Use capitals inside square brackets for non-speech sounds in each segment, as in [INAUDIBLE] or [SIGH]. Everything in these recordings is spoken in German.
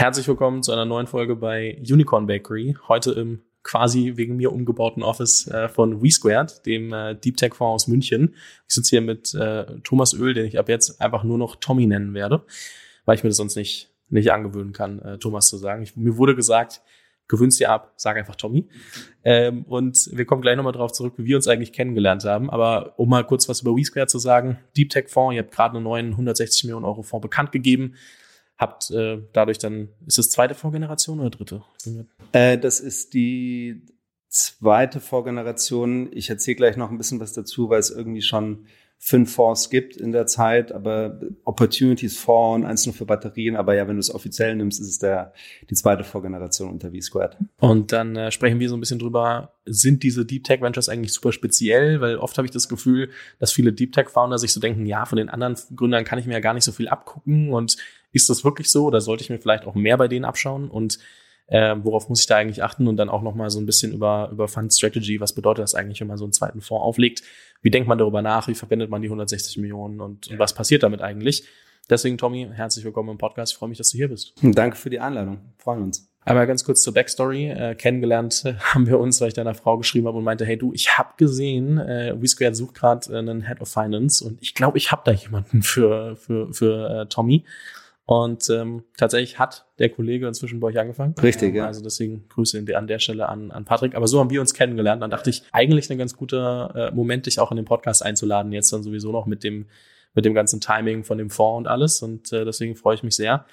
Herzlich willkommen zu einer neuen Folge bei Unicorn Bakery. Heute im quasi wegen mir umgebauten Office äh, von WeSquared, dem äh, Deep Tech Fonds aus München. Ich sitze hier mit äh, Thomas Öl, den ich ab jetzt einfach nur noch Tommy nennen werde, weil ich mir das sonst nicht, nicht angewöhnen kann, äh, Thomas zu sagen. Ich, mir wurde gesagt, gewöhnst dir ab, sag einfach Tommy. Ähm, und wir kommen gleich nochmal drauf zurück, wie wir uns eigentlich kennengelernt haben. Aber um mal kurz was über WeSquared zu sagen, Deep Tech Fonds, ihr habt gerade einen neuen 160 Millionen Euro Fonds bekannt gegeben habt äh, dadurch dann, ist es zweite Vorgeneration oder dritte? Äh, das ist die zweite Vorgeneration. Ich erzähle gleich noch ein bisschen was dazu, weil es irgendwie schon fünf Fonds gibt in der Zeit, aber Opportunities Fonds eins nur für Batterien. Aber ja, wenn du es offiziell nimmst, ist es der, die zweite Vorgeneration unter V-Squared. Und dann äh, sprechen wir so ein bisschen drüber, sind diese Deep Tech Ventures eigentlich super speziell? Weil oft habe ich das Gefühl, dass viele Deep Tech Founder sich so denken, ja, von den anderen Gründern kann ich mir ja gar nicht so viel abgucken und ist das wirklich so oder sollte ich mir vielleicht auch mehr bei denen abschauen und äh, worauf muss ich da eigentlich achten und dann auch nochmal so ein bisschen über, über Fund Strategy, was bedeutet das eigentlich, wenn man so einen zweiten Fonds auflegt, wie denkt man darüber nach, wie verwendet man die 160 Millionen und, und was passiert damit eigentlich. Deswegen, Tommy, herzlich willkommen im Podcast. Ich freue mich, dass du hier bist. Danke für die Einladung. Freuen uns. Einmal ganz kurz zur Backstory. Äh, kennengelernt äh, haben wir uns, weil ich deiner Frau geschrieben habe und meinte, hey du, ich habe gesehen, äh, WeSquared sucht gerade äh, einen Head of Finance und ich glaube, ich habe da jemanden für, für, für äh, Tommy. Und ähm, tatsächlich hat der Kollege inzwischen bei euch angefangen. Richtig, ja. Also deswegen Grüße an der Stelle an, an Patrick. Aber so haben wir uns kennengelernt. Dann dachte ich, eigentlich ein ganz guter äh, Moment, dich auch in den Podcast einzuladen. Jetzt dann sowieso noch mit dem, mit dem ganzen Timing von dem Fonds und alles. Und äh, deswegen freue ich mich sehr.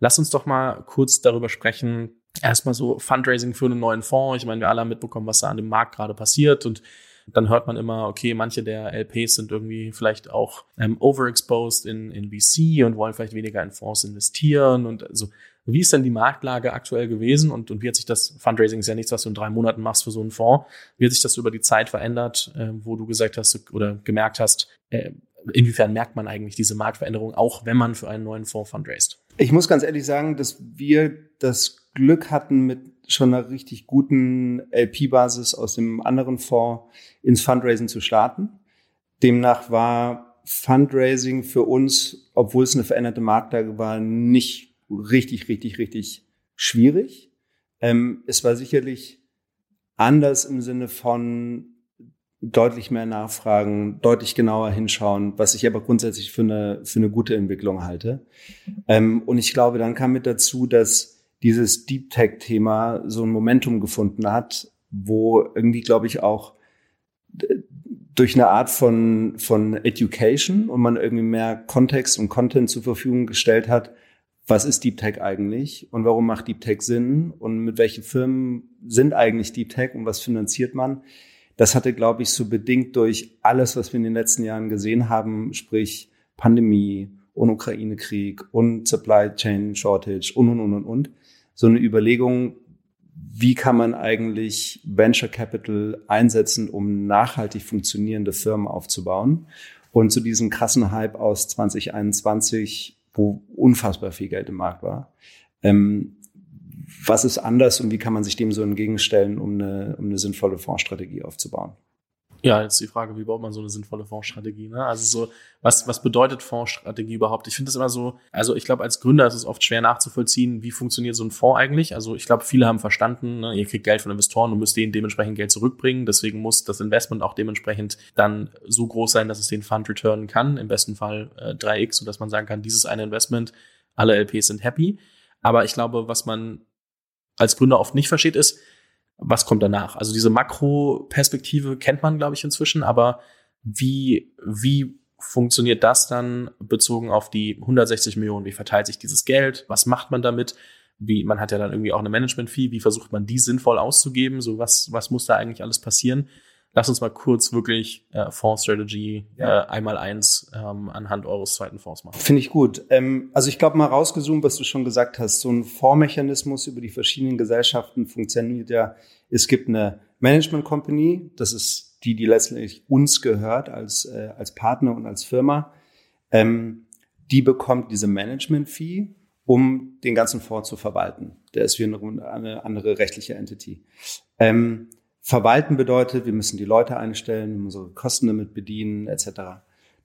Lass uns doch mal kurz darüber sprechen. Erstmal so Fundraising für einen neuen Fonds. Ich meine, wir alle haben mitbekommen, was da an dem Markt gerade passiert und dann hört man immer, okay, manche der LPs sind irgendwie vielleicht auch ähm, overexposed in, in VC und wollen vielleicht weniger in Fonds investieren und also wie ist denn die Marktlage aktuell gewesen? Und, und wie hat sich das, Fundraising ist ja nichts, was du in drei Monaten machst für so einen Fonds, wie hat sich das über die Zeit verändert, äh, wo du gesagt hast oder gemerkt hast, äh, inwiefern merkt man eigentlich diese Marktveränderung, auch wenn man für einen neuen Fonds fundraised? Ich muss ganz ehrlich sagen, dass wir das Glück hatten, mit schon einer richtig guten LP-Basis aus dem anderen Fonds ins Fundraising zu starten. Demnach war Fundraising für uns, obwohl es eine veränderte Marktlage war, nicht richtig, richtig, richtig schwierig. Ähm, es war sicherlich anders im Sinne von deutlich mehr nachfragen, deutlich genauer hinschauen, was ich aber grundsätzlich für eine, für eine gute Entwicklung halte. Ähm, und ich glaube, dann kam mit dazu, dass dieses Deep Tech-Thema so ein Momentum gefunden hat, wo irgendwie, glaube ich, auch durch eine Art von, von Education und man irgendwie mehr Kontext und Content zur Verfügung gestellt hat, was ist Deep Tech eigentlich und warum macht Deep Tech Sinn und mit welchen Firmen sind eigentlich Deep Tech und was finanziert man? Das hatte, glaube ich, so bedingt durch alles, was wir in den letzten Jahren gesehen haben, sprich Pandemie und Ukraine-Krieg und Supply Chain Shortage und, und, und, und, und, so eine Überlegung, wie kann man eigentlich Venture Capital einsetzen, um nachhaltig funktionierende Firmen aufzubauen. Und zu diesem krassen Hype aus 2021, wo unfassbar viel Geld im Markt war, ähm, was ist anders und wie kann man sich dem so entgegenstellen, um eine, um eine sinnvolle Fondsstrategie aufzubauen? Ja, jetzt die Frage, wie baut man so eine sinnvolle Fondsstrategie? Ne? Also so, was, was bedeutet Fondsstrategie überhaupt? Ich finde das immer so, also ich glaube, als Gründer ist es oft schwer nachzuvollziehen, wie funktioniert so ein Fonds eigentlich. Also ich glaube, viele haben verstanden, ne, ihr kriegt Geld von Investoren und müsst denen dementsprechend Geld zurückbringen. Deswegen muss das Investment auch dementsprechend dann so groß sein, dass es den Fund returnen kann. Im besten Fall äh, 3x, sodass man sagen kann, dieses eine Investment, alle LPs sind happy. Aber ich glaube, was man als Gründer oft nicht versteht, ist, was kommt danach? Also diese Makroperspektive kennt man, glaube ich, inzwischen, aber wie, wie funktioniert das dann bezogen auf die 160 Millionen? Wie verteilt sich dieses Geld? Was macht man damit? Wie, man hat ja dann irgendwie auch eine Management-Fee. Wie versucht man die sinnvoll auszugeben? So was, was muss da eigentlich alles passieren? Lass uns mal kurz wirklich äh, Fonds-Strategy ja. äh, einmal eins ähm, anhand eures zweiten Fonds machen. Finde ich gut. Ähm, also ich glaube mal rausgezoomt, was du schon gesagt hast, so ein Fondsmechanismus über die verschiedenen Gesellschaften funktioniert ja. Es gibt eine Management Company, das ist die, die letztlich uns gehört als, äh, als Partner und als Firma. Ähm, die bekommt diese Management-Fee, um den ganzen Fonds zu verwalten. Der ist wie eine, eine andere rechtliche Entity. Ähm, Verwalten bedeutet, wir müssen die Leute einstellen, unsere Kosten damit bedienen, etc.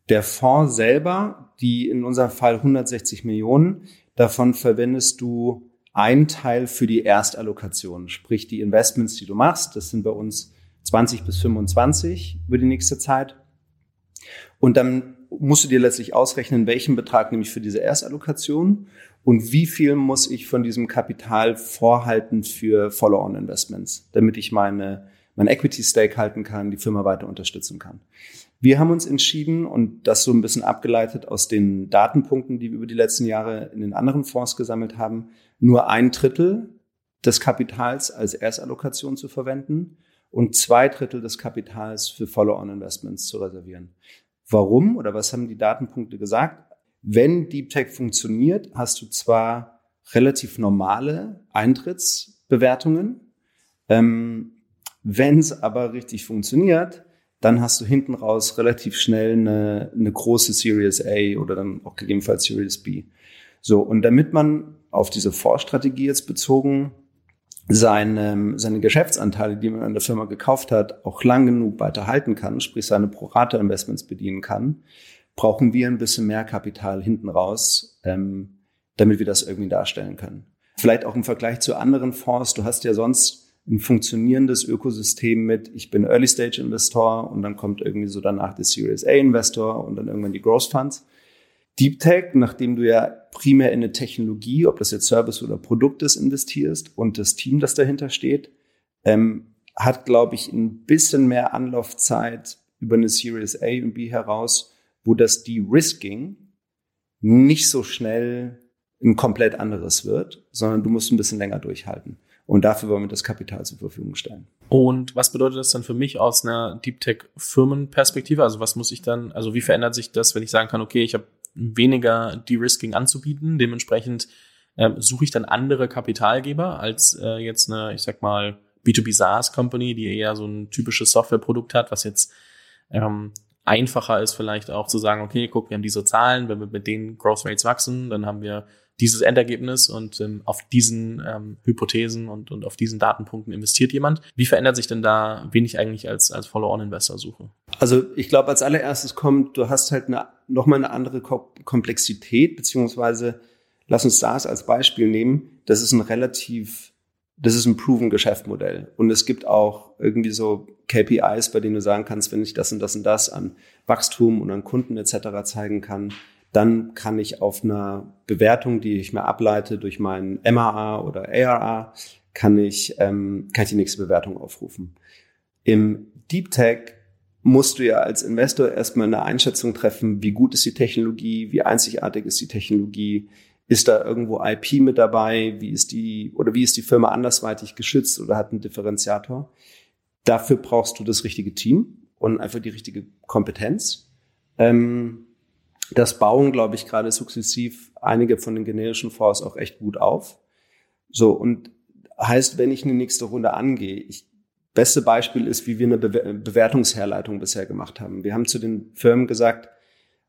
Der Fonds selber, die in unserem Fall 160 Millionen, davon verwendest du ein Teil für die Erstallokation, sprich die Investments, die du machst. Das sind bei uns 20 bis 25 über die nächste Zeit. Und dann musst du dir letztlich ausrechnen, welchen Betrag nehme ich für diese Erstallokation und wie viel muss ich von diesem Kapital vorhalten für Follow-on-Investments, damit ich meine, mein Equity-Stake halten kann, die Firma weiter unterstützen kann. Wir haben uns entschieden und das so ein bisschen abgeleitet aus den Datenpunkten, die wir über die letzten Jahre in den anderen Fonds gesammelt haben, nur ein Drittel des Kapitals als Erstallokation zu verwenden und zwei Drittel des Kapitals für Follow-on-Investments zu reservieren. Warum oder was haben die Datenpunkte gesagt? Wenn Deep Tech funktioniert, hast du zwar relativ normale Eintrittsbewertungen, ähm, wenn es aber richtig funktioniert, dann hast du hinten raus relativ schnell eine, eine große Series A oder dann auch gegebenenfalls Series B. So, und damit man auf diese Vorstrategie jetzt bezogen seine, seine Geschäftsanteile, die man an der Firma gekauft hat, auch lang genug weiter halten kann, sprich seine Pro-Rata-Investments bedienen kann, brauchen wir ein bisschen mehr Kapital hinten raus, ähm, damit wir das irgendwie darstellen können. Vielleicht auch im Vergleich zu anderen Fonds. Du hast ja sonst ein funktionierendes Ökosystem mit, ich bin Early Stage Investor und dann kommt irgendwie so danach der Series A Investor und dann irgendwann die Growth Funds. Deep Tech, nachdem du ja primär in eine Technologie, ob das jetzt Service oder Produkt ist, investierst und das Team, das dahinter steht, ähm, hat, glaube ich, ein bisschen mehr Anlaufzeit über eine Series A und B heraus, wo das De-Risking nicht so schnell ein komplett anderes wird, sondern du musst ein bisschen länger durchhalten. Und dafür wollen wir das Kapital zur Verfügung stellen. Und was bedeutet das dann für mich aus einer Deep Tech Firmenperspektive? Also was muss ich dann, also wie verändert sich das, wenn ich sagen kann, okay, ich habe weniger De-Risking anzubieten. Dementsprechend äh, suche ich dann andere Kapitalgeber als äh, jetzt eine, ich sag mal, B2B SaaS Company, die eher so ein typisches Softwareprodukt hat, was jetzt ähm, einfacher ist vielleicht auch zu sagen, okay, guck, wir haben diese Zahlen, wenn wir mit den Growth Rates wachsen, dann haben wir dieses Endergebnis und ähm, auf diesen ähm, Hypothesen und, und auf diesen Datenpunkten investiert jemand. Wie verändert sich denn da, wen ich eigentlich als, als Follow-on-Investor suche? Also ich glaube, als allererstes kommt, du hast halt eine, nochmal eine andere Komplexität, beziehungsweise lass uns das als Beispiel nehmen. Das ist ein relativ, das ist ein proven Geschäftsmodell. Und es gibt auch irgendwie so KPIs, bei denen du sagen kannst, wenn ich das und das und das an Wachstum und an Kunden etc. zeigen kann, dann kann ich auf einer Bewertung, die ich mir ableite durch meinen MAA oder ARA, kann ich, ähm, kann ich die nächste Bewertung aufrufen. Im Deep Tech musst du ja als Investor erstmal eine Einschätzung treffen, wie gut ist die Technologie, wie einzigartig ist die Technologie, ist da irgendwo IP mit dabei, wie ist die, oder wie ist die Firma andersweitig geschützt oder hat einen Differenziator. Dafür brauchst du das richtige Team und einfach die richtige Kompetenz. Ähm, das bauen, glaube ich, gerade sukzessiv einige von den generischen Fonds auch echt gut auf. So, und heißt, wenn ich eine nächste Runde angehe, ich, beste Beispiel ist, wie wir eine Be Bewertungsherleitung bisher gemacht haben. Wir haben zu den Firmen gesagt,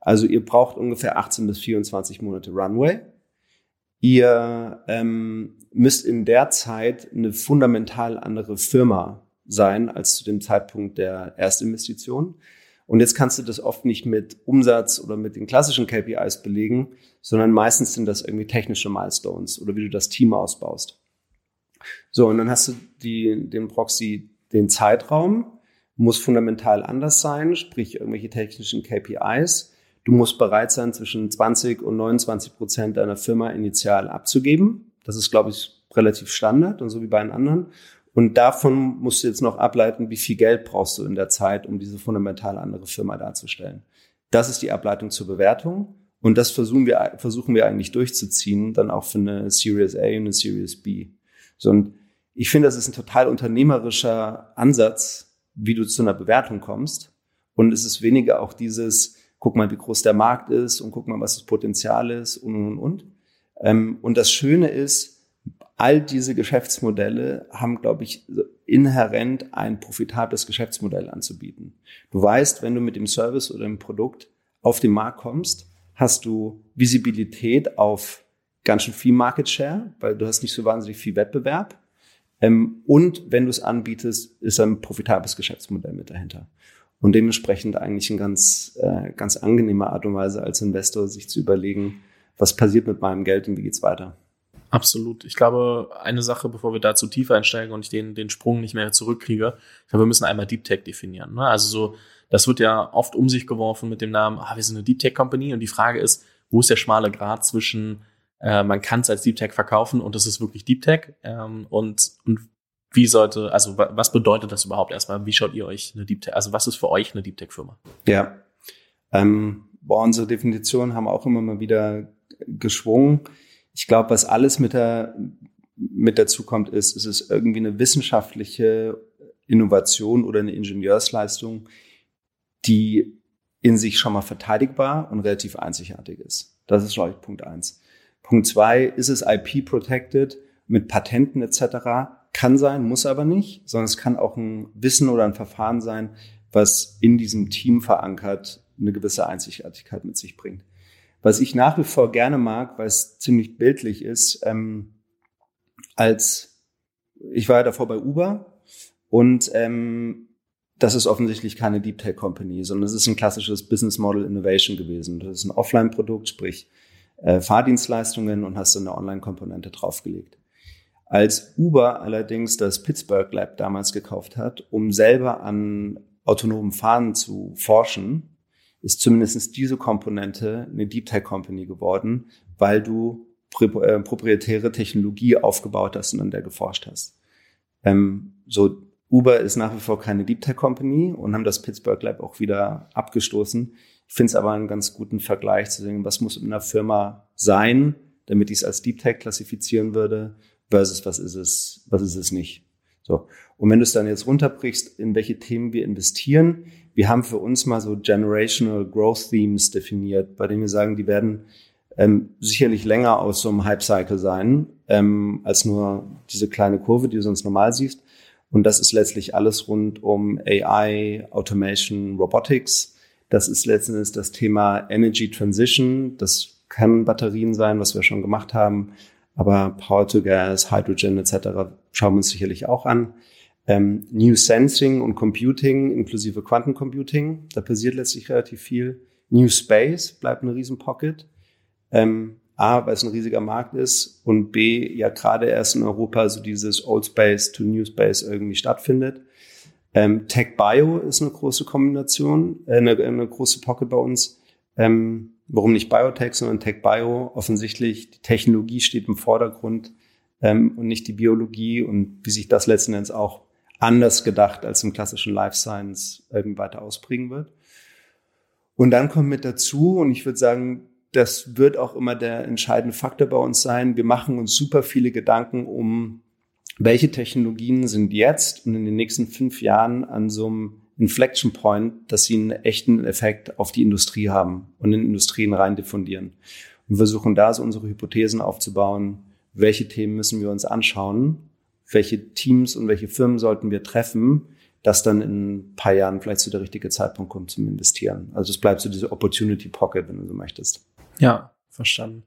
also ihr braucht ungefähr 18 bis 24 Monate Runway. Ihr ähm, müsst in der Zeit eine fundamental andere Firma sein als zu dem Zeitpunkt der Erstinvestition. Und jetzt kannst du das oft nicht mit Umsatz oder mit den klassischen KPIs belegen, sondern meistens sind das irgendwie technische Milestones oder wie du das Team ausbaust. So, und dann hast du die, den Proxy, den Zeitraum, muss fundamental anders sein, sprich irgendwelche technischen KPIs. Du musst bereit sein, zwischen 20 und 29 Prozent deiner Firma initial abzugeben. Das ist, glaube ich, relativ Standard und so wie bei den anderen. Und davon musst du jetzt noch ableiten, wie viel Geld brauchst du in der Zeit, um diese fundamental andere Firma darzustellen. Das ist die Ableitung zur Bewertung. Und das versuchen wir, versuchen wir eigentlich durchzuziehen, dann auch für eine Series A und eine Series B. So, und ich finde, das ist ein total unternehmerischer Ansatz, wie du zu einer Bewertung kommst. Und es ist weniger auch dieses, guck mal, wie groß der Markt ist und guck mal, was das Potenzial ist und, und, und. Ähm, und das Schöne ist, all diese Geschäftsmodelle haben, glaube ich, inhärent ein profitables Geschäftsmodell anzubieten. Du weißt, wenn du mit dem Service oder dem Produkt auf den Markt kommst, hast du Visibilität auf ganz schön viel Market Share, weil du hast nicht so wahnsinnig viel Wettbewerb. Ähm, und wenn du es anbietest, ist ein profitables Geschäftsmodell mit dahinter. Und dementsprechend eigentlich eine ganz, äh, ganz angenehme Art und Weise als Investor, sich zu überlegen, was passiert mit meinem Geld und wie geht's weiter. Absolut. Ich glaube, eine Sache, bevor wir dazu tiefer einsteigen und ich den, den Sprung nicht mehr zurückkriege, ich glaube, wir müssen einmal Deep Tech definieren. Ne? Also so, das wird ja oft um sich geworfen mit dem Namen, ah, wir sind eine Deep Tech Company und die Frage ist, wo ist der schmale Grad zwischen, äh, man kann es als Deep Tech verkaufen und das ist wirklich Deep Tech ähm, und, und wie sollte, also was bedeutet das überhaupt erstmal? Wie schaut ihr euch eine Deep Tech, also was ist für euch eine Deep Tech Firma? Ja, ähm, boah, unsere Definitionen haben auch immer mal wieder geschwungen. Ich glaube, was alles mit der mit dazu kommt, ist, es irgendwie eine wissenschaftliche Innovation oder eine Ingenieursleistung, die in sich schon mal verteidigbar und relativ einzigartig ist. Das ist, glaube ich, Punkt eins. Punkt zwei, ist es IP-protected mit Patenten etc.? Kann sein, muss aber nicht, sondern es kann auch ein Wissen oder ein Verfahren sein, was in diesem Team verankert eine gewisse Einzigartigkeit mit sich bringt. Was ich nach wie vor gerne mag, weil es ziemlich bildlich ist, ähm, als ich war ja davor bei Uber und ähm, das ist offensichtlich keine Deep Tech Company, sondern es ist ein klassisches Business Model Innovation gewesen. Das ist ein Offline-Produkt, sprich äh, Fahrdienstleistungen und hast dann eine Online-Komponente draufgelegt. Als Uber allerdings das Pittsburgh Lab damals gekauft hat, um selber an autonomen Fahren zu forschen, ist zumindest diese Komponente eine Deep Tech Company geworden, weil du äh, proprietäre Technologie aufgebaut hast und an der geforscht hast. Ähm, so Uber ist nach wie vor keine Deep Tech Company und haben das Pittsburgh Lab auch wieder abgestoßen. Ich finde es aber einen ganz guten Vergleich zu sehen, was muss in einer Firma sein, damit ich es als Deep Tech klassifizieren würde, versus was ist es, was ist es nicht. So. Und wenn du es dann jetzt runterbrichst, in welche Themen wir investieren, wir haben für uns mal so Generational Growth Themes definiert, bei denen wir sagen, die werden ähm, sicherlich länger aus so einem Hype-Cycle sein, ähm, als nur diese kleine Kurve, die du sonst normal siehst. Und das ist letztlich alles rund um AI, Automation, Robotics. Das ist letztendlich das Thema Energy Transition. Das kann Batterien sein, was wir schon gemacht haben. Aber Power to Gas, Hydrogen etc. schauen wir uns sicherlich auch an. Ähm, New Sensing und Computing inklusive Quantencomputing. Da passiert letztlich relativ viel. New Space bleibt eine riesen Pocket. Ähm, A, weil es ein riesiger Markt ist und B, ja gerade erst in Europa so dieses Old Space to New Space irgendwie stattfindet. Ähm, Tech Bio ist eine große Kombination, äh, eine, eine große Pocket bei uns. Ähm, warum nicht Biotech, sondern Tech Bio? Offensichtlich, die Technologie steht im Vordergrund ähm, und nicht die Biologie und wie sich das letzten Endes auch anders gedacht als im klassischen Life Science irgendwie weiter ausprägen wird. Und dann kommt mit dazu, und ich würde sagen, das wird auch immer der entscheidende Faktor bei uns sein. Wir machen uns super viele Gedanken um, welche Technologien sind jetzt und in den nächsten fünf Jahren an so einem Inflection Point, dass sie einen echten Effekt auf die Industrie haben und in Industrien rein diffundieren. Und versuchen da so unsere Hypothesen aufzubauen, welche Themen müssen wir uns anschauen, welche Teams und welche Firmen sollten wir treffen, dass dann in ein paar Jahren vielleicht so der richtige Zeitpunkt kommt zum Investieren. Also es bleibt so diese Opportunity Pocket, wenn du so möchtest. Ja, verstanden.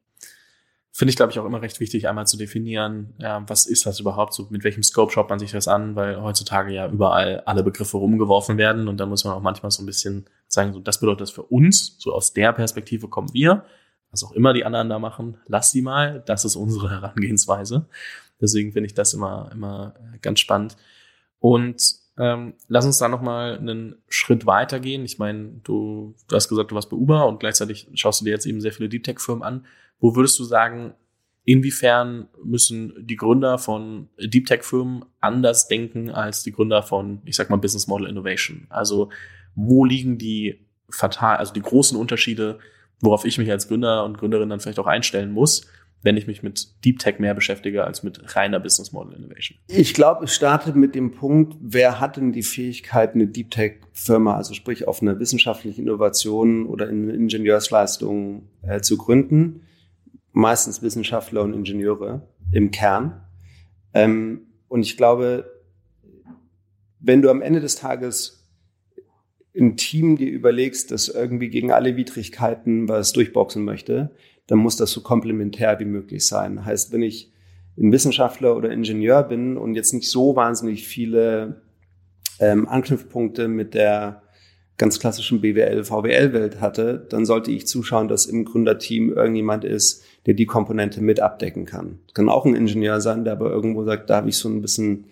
Finde ich, glaube ich, auch immer recht wichtig, einmal zu definieren, ja, was ist das überhaupt, so mit welchem Scope schaut man sich das an, weil heutzutage ja überall alle Begriffe rumgeworfen werden und da muss man auch manchmal so ein bisschen sagen, so das bedeutet das für uns, so aus der Perspektive kommen wir, was auch immer die anderen da machen, lass die mal, das ist unsere Herangehensweise. Deswegen finde ich das immer, immer ganz spannend. Und ähm, lass uns da nochmal einen Schritt weiter gehen. Ich meine, du, du hast gesagt, du warst bei Uber und gleichzeitig schaust du dir jetzt eben sehr viele Deep Tech-Firmen an. Wo würdest du sagen, inwiefern müssen die Gründer von Deep Tech-Firmen anders denken als die Gründer von, ich sag mal, Business Model Innovation? Also wo liegen die fatal, also die großen Unterschiede, worauf ich mich als Gründer und Gründerin dann vielleicht auch einstellen muss? Wenn ich mich mit Deep Tech mehr beschäftige als mit reiner Business Model Innovation? Ich glaube, es startet mit dem Punkt, wer hat denn die Fähigkeit, eine Deep Tech Firma, also sprich auf eine wissenschaftliche Innovation oder in Ingenieursleistung äh, zu gründen? Meistens Wissenschaftler und Ingenieure im Kern. Ähm, und ich glaube, wenn du am Ende des Tages ein Team dir überlegst, das irgendwie gegen alle Widrigkeiten was durchboxen möchte, dann muss das so komplementär wie möglich sein. Heißt, wenn ich ein Wissenschaftler oder Ingenieur bin und jetzt nicht so wahnsinnig viele ähm, Anknüpfpunkte mit der ganz klassischen BWL, VWL-Welt hatte, dann sollte ich zuschauen, dass im Gründerteam irgendjemand ist, der die Komponente mit abdecken kann. Kann auch ein Ingenieur sein, der aber irgendwo sagt, da habe ich so ein bisschen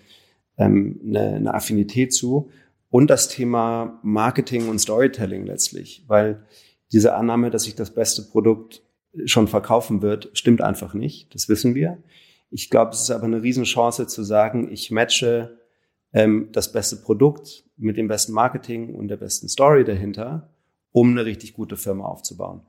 ähm, eine, eine Affinität zu. Und das Thema Marketing und Storytelling letztlich, weil diese Annahme, dass sich das beste Produkt schon verkaufen wird, stimmt einfach nicht. Das wissen wir. Ich glaube, es ist aber eine Riesenchance zu sagen, ich matche ähm, das beste Produkt mit dem besten Marketing und der besten Story dahinter, um eine richtig gute Firma aufzubauen.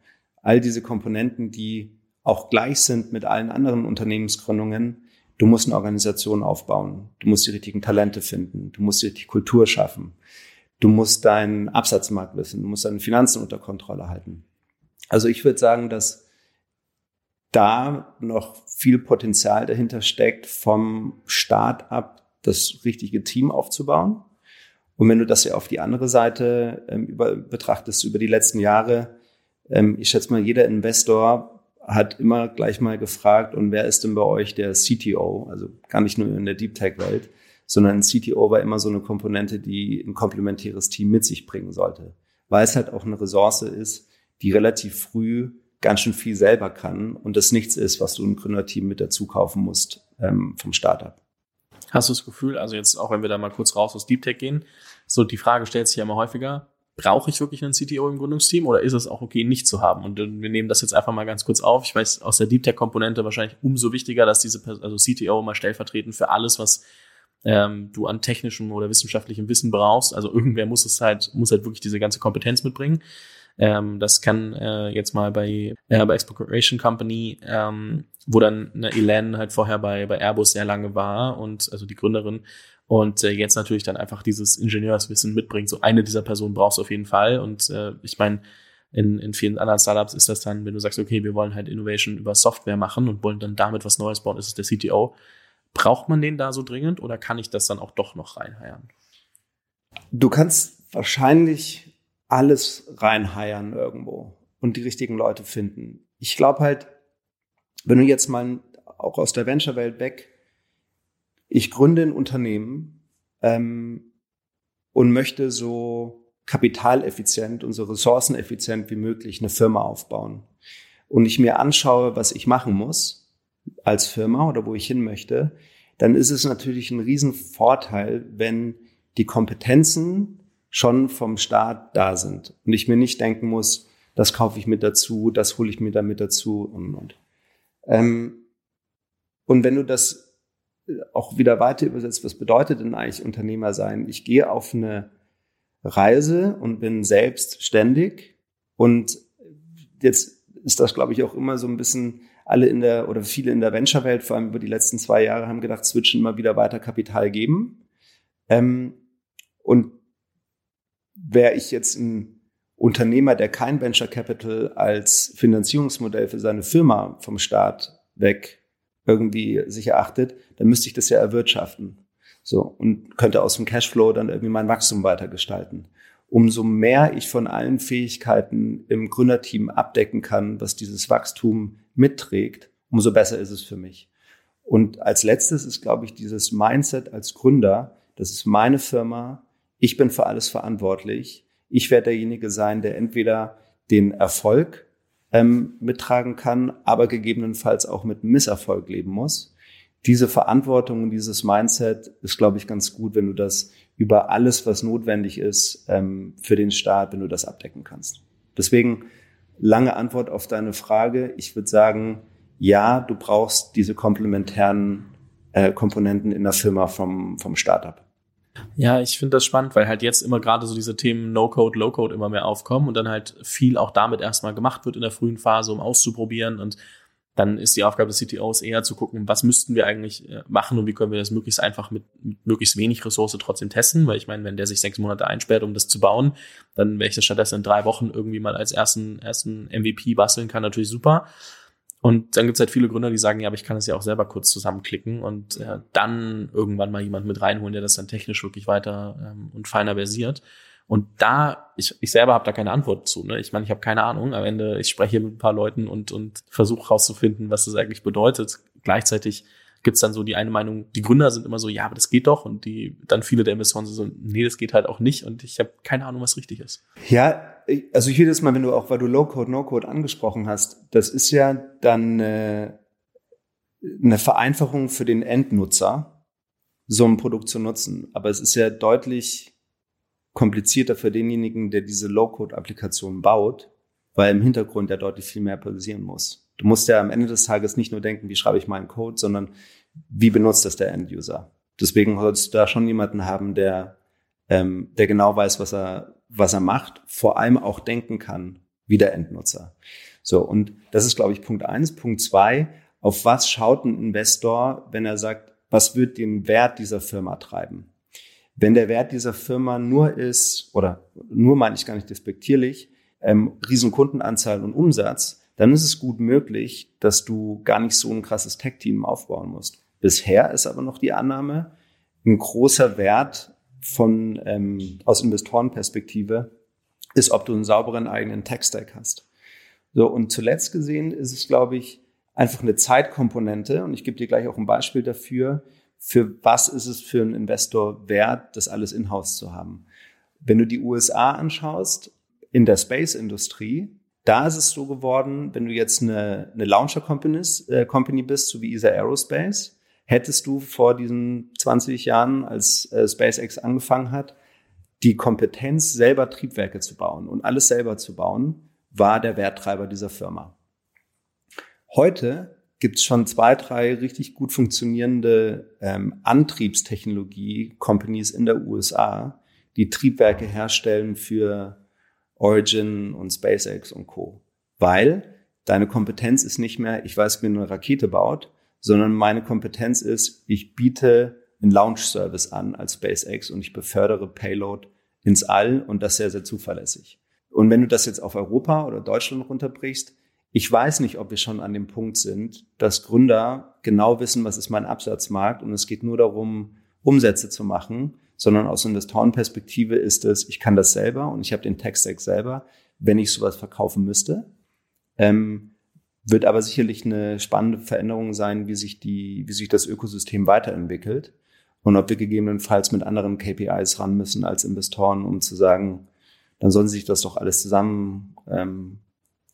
All diese Komponenten, die auch gleich sind mit allen anderen Unternehmensgründungen, du musst eine Organisation aufbauen, du musst die richtigen Talente finden, du musst die richtige Kultur schaffen, du musst deinen Absatzmarkt wissen, du musst deine Finanzen unter Kontrolle halten. Also ich würde sagen, dass da noch viel Potenzial dahinter steckt, vom Start ab das richtige Team aufzubauen. Und wenn du das ja auf die andere Seite ähm, über, betrachtest, über die letzten Jahre, ähm, ich schätze mal, jeder Investor hat immer gleich mal gefragt, und wer ist denn bei euch der CTO? Also gar nicht nur in der Deep Tech-Welt, sondern ein CTO war immer so eine Komponente, die ein komplementäres Team mit sich bringen sollte. Weil es halt auch eine Ressource ist, die relativ früh ganz schön viel selber kann und das nichts ist, was du ein Gründerteam mit dazu kaufen musst ähm, vom Startup. Hast du das Gefühl, also jetzt auch wenn wir da mal kurz raus aus Deep Tech gehen, so die Frage stellt sich ja immer häufiger, brauche ich wirklich einen CTO im Gründungsteam oder ist es auch okay, nicht zu haben? Und wir nehmen das jetzt einfach mal ganz kurz auf. Ich weiß, aus der Deep Tech Komponente wahrscheinlich umso wichtiger, dass diese, also CTO mal stellvertretend für alles, was ähm, du an technischem oder wissenschaftlichem Wissen brauchst. Also irgendwer muss es halt, muss halt wirklich diese ganze Kompetenz mitbringen. Ähm, das kann äh, jetzt mal bei, äh, bei Exploration Company, ähm, wo dann eine Elaine halt vorher bei, bei Airbus sehr lange war und also die Gründerin und äh, jetzt natürlich dann einfach dieses Ingenieurswissen mitbringt. So eine dieser Personen brauchst du auf jeden Fall. Und äh, ich meine, in, in vielen anderen Startups ist das dann, wenn du sagst, okay, wir wollen halt Innovation über Software machen und wollen dann damit was Neues bauen, ist es der CTO. Braucht man den da so dringend oder kann ich das dann auch doch noch reinheiern? Du kannst wahrscheinlich alles reinheiern irgendwo und die richtigen Leute finden. Ich glaube halt, wenn du jetzt mal auch aus der Venture-Welt weg, ich gründe ein Unternehmen ähm, und möchte so kapitaleffizient und so ressourceneffizient wie möglich eine Firma aufbauen. Und ich mir anschaue, was ich machen muss als Firma oder wo ich hin möchte, dann ist es natürlich ein Riesenvorteil, wenn die Kompetenzen schon vom Staat da sind und ich mir nicht denken muss, das kaufe ich mit dazu, das hole ich mir damit dazu und und. Ähm, und wenn du das äh, auch wieder weiter übersetzt, was bedeutet denn eigentlich Unternehmer sein? Ich gehe auf eine Reise und bin selbstständig und jetzt ist das, glaube ich, auch immer so ein bisschen alle in der oder viele in der Venture-Welt, vor allem über die letzten zwei Jahre, haben gedacht, switchen immer wieder weiter Kapital geben. Ähm, und wäre ich jetzt ein Unternehmer, der kein Venture Capital als Finanzierungsmodell für seine Firma vom Staat weg irgendwie sich erachtet, dann müsste ich das ja erwirtschaften. So. Und könnte aus dem Cashflow dann irgendwie mein Wachstum weitergestalten. Umso mehr ich von allen Fähigkeiten im Gründerteam abdecken kann, was dieses Wachstum mitträgt, umso besser ist es für mich. Und als letztes ist, glaube ich, dieses Mindset als Gründer, das ist meine Firma, ich bin für alles verantwortlich. Ich werde derjenige sein, der entweder den Erfolg ähm, mittragen kann, aber gegebenenfalls auch mit Misserfolg leben muss. Diese Verantwortung und dieses Mindset ist, glaube ich, ganz gut, wenn du das über alles, was notwendig ist ähm, für den Staat, wenn du das abdecken kannst. Deswegen lange Antwort auf deine Frage. Ich würde sagen, ja, du brauchst diese komplementären äh, Komponenten in der Firma vom, vom Startup. Ja, ich finde das spannend, weil halt jetzt immer gerade so diese Themen No-Code, Low-Code immer mehr aufkommen und dann halt viel auch damit erstmal gemacht wird in der frühen Phase, um auszuprobieren und dann ist die Aufgabe des CTOs eher zu gucken, was müssten wir eigentlich äh, machen und wie können wir das möglichst einfach mit, mit möglichst wenig Ressource trotzdem testen, weil ich meine, wenn der sich sechs Monate einsperrt, um das zu bauen, dann wäre ich das stattdessen in drei Wochen irgendwie mal als ersten, ersten MVP basteln kann, natürlich super. Und dann gibt es halt viele Gründer, die sagen, ja, aber ich kann das ja auch selber kurz zusammenklicken und äh, dann irgendwann mal jemand mit reinholen, der das dann technisch wirklich weiter ähm, und feiner versiert. Und da, ich, ich selber habe da keine Antwort zu. Ne? Ich meine, ich habe keine Ahnung. Am Ende, ich spreche hier mit ein paar Leuten und, und versuche herauszufinden, was das eigentlich bedeutet. Gleichzeitig gibt's dann so die eine Meinung, die Gründer sind immer so, ja, aber das geht doch. Und die dann viele der Investoren sind so, nee, das geht halt auch nicht. Und ich habe keine Ahnung, was richtig ist. Ja, also das mal, wenn du auch, weil du Low-Code, No-Code angesprochen hast, das ist ja dann äh, eine Vereinfachung für den Endnutzer, so ein Produkt zu nutzen. Aber es ist ja deutlich komplizierter für denjenigen, der diese Low-Code-Applikation baut, weil im Hintergrund ja deutlich viel mehr passieren muss. Du musst ja am Ende des Tages nicht nur denken, wie schreibe ich meinen Code, sondern wie benutzt das der End-User. Deswegen solltest du da schon jemanden haben, der, ähm, der genau weiß, was er, was er macht, vor allem auch denken kann, wie der Endnutzer. So, und das ist, glaube ich, Punkt eins. Punkt zwei, auf was schaut ein Investor, wenn er sagt, was wird den Wert dieser Firma treiben? Wenn der Wert dieser Firma nur ist, oder nur meine ich gar nicht despektierlich, ähm, Riesenkundenanzahl und Umsatz, dann ist es gut möglich, dass du gar nicht so ein krasses Tech-Team aufbauen musst. Bisher ist aber noch die Annahme, ein großer Wert von ähm, aus Investorenperspektive ist, ob du einen sauberen eigenen Tech-Stack hast. So, und zuletzt gesehen ist es, glaube ich, einfach eine Zeitkomponente, und ich gebe dir gleich auch ein Beispiel dafür, für was ist es für einen Investor wert, das alles in-house zu haben. Wenn du die USA anschaust, in der Space-Industrie, da ist es so geworden, wenn du jetzt eine, eine Launcher-Company äh, bist, so wie ESA Aerospace, hättest du vor diesen 20 Jahren, als äh, SpaceX angefangen hat, die Kompetenz, selber Triebwerke zu bauen und alles selber zu bauen, war der Werttreiber dieser Firma. Heute gibt es schon zwei, drei richtig gut funktionierende ähm, Antriebstechnologie-Companies in der USA, die Triebwerke herstellen für Origin und SpaceX und Co. Weil deine Kompetenz ist nicht mehr, ich weiß, wie man eine Rakete baut, sondern meine Kompetenz ist, ich biete einen Launch-Service an als SpaceX und ich befördere Payload ins All und das sehr, sehr zuverlässig. Und wenn du das jetzt auf Europa oder Deutschland runterbrichst, ich weiß nicht, ob wir schon an dem Punkt sind, dass Gründer genau wissen, was ist mein Absatzmarkt und es geht nur darum, Umsätze zu machen sondern aus Investorenperspektive ist es, ich kann das selber und ich habe den Tech-Stack selber, wenn ich sowas verkaufen müsste. Ähm, wird aber sicherlich eine spannende Veränderung sein, wie sich die, wie sich das Ökosystem weiterentwickelt und ob wir gegebenenfalls mit anderen KPIs ran müssen als Investoren, um zu sagen, dann sollen sie sich das doch alles zusammen ähm,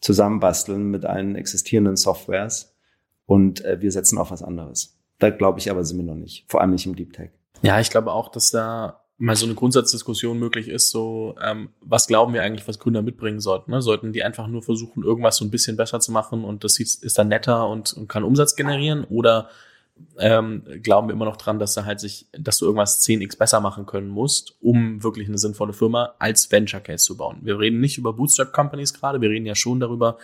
zusammenbasteln mit allen existierenden Softwares und äh, wir setzen auf was anderes. Da glaube ich aber sind wir noch nicht, vor allem nicht im Deep Tech. Ja, ich glaube auch, dass da mal so eine Grundsatzdiskussion möglich ist, so ähm, was glauben wir eigentlich, was Gründer mitbringen sollten. Ne? Sollten die einfach nur versuchen, irgendwas so ein bisschen besser zu machen und das ist dann netter und, und kann Umsatz generieren? Oder ähm, glauben wir immer noch dran, dass da halt sich, dass du irgendwas 10x besser machen können musst, um wirklich eine sinnvolle Firma als Venture Case zu bauen. Wir reden nicht über Bootstrap Companies gerade, wir reden ja schon darüber,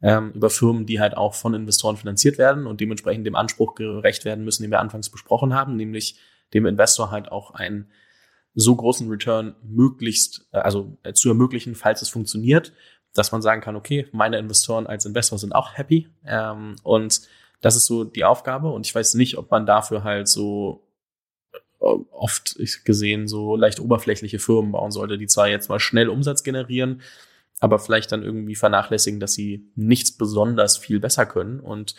ähm, über Firmen, die halt auch von Investoren finanziert werden und dementsprechend dem Anspruch gerecht werden müssen, den wir anfangs besprochen haben, nämlich dem Investor halt auch einen so großen Return möglichst, äh, also äh, zu ermöglichen, falls es funktioniert, dass man sagen kann, okay, meine Investoren als Investor sind auch happy. Ähm, und das ist so die Aufgabe. Und ich weiß nicht, ob man dafür halt so äh, oft gesehen so leicht oberflächliche Firmen bauen sollte, die zwar jetzt mal schnell Umsatz generieren, aber vielleicht dann irgendwie vernachlässigen, dass sie nichts besonders viel besser können. Und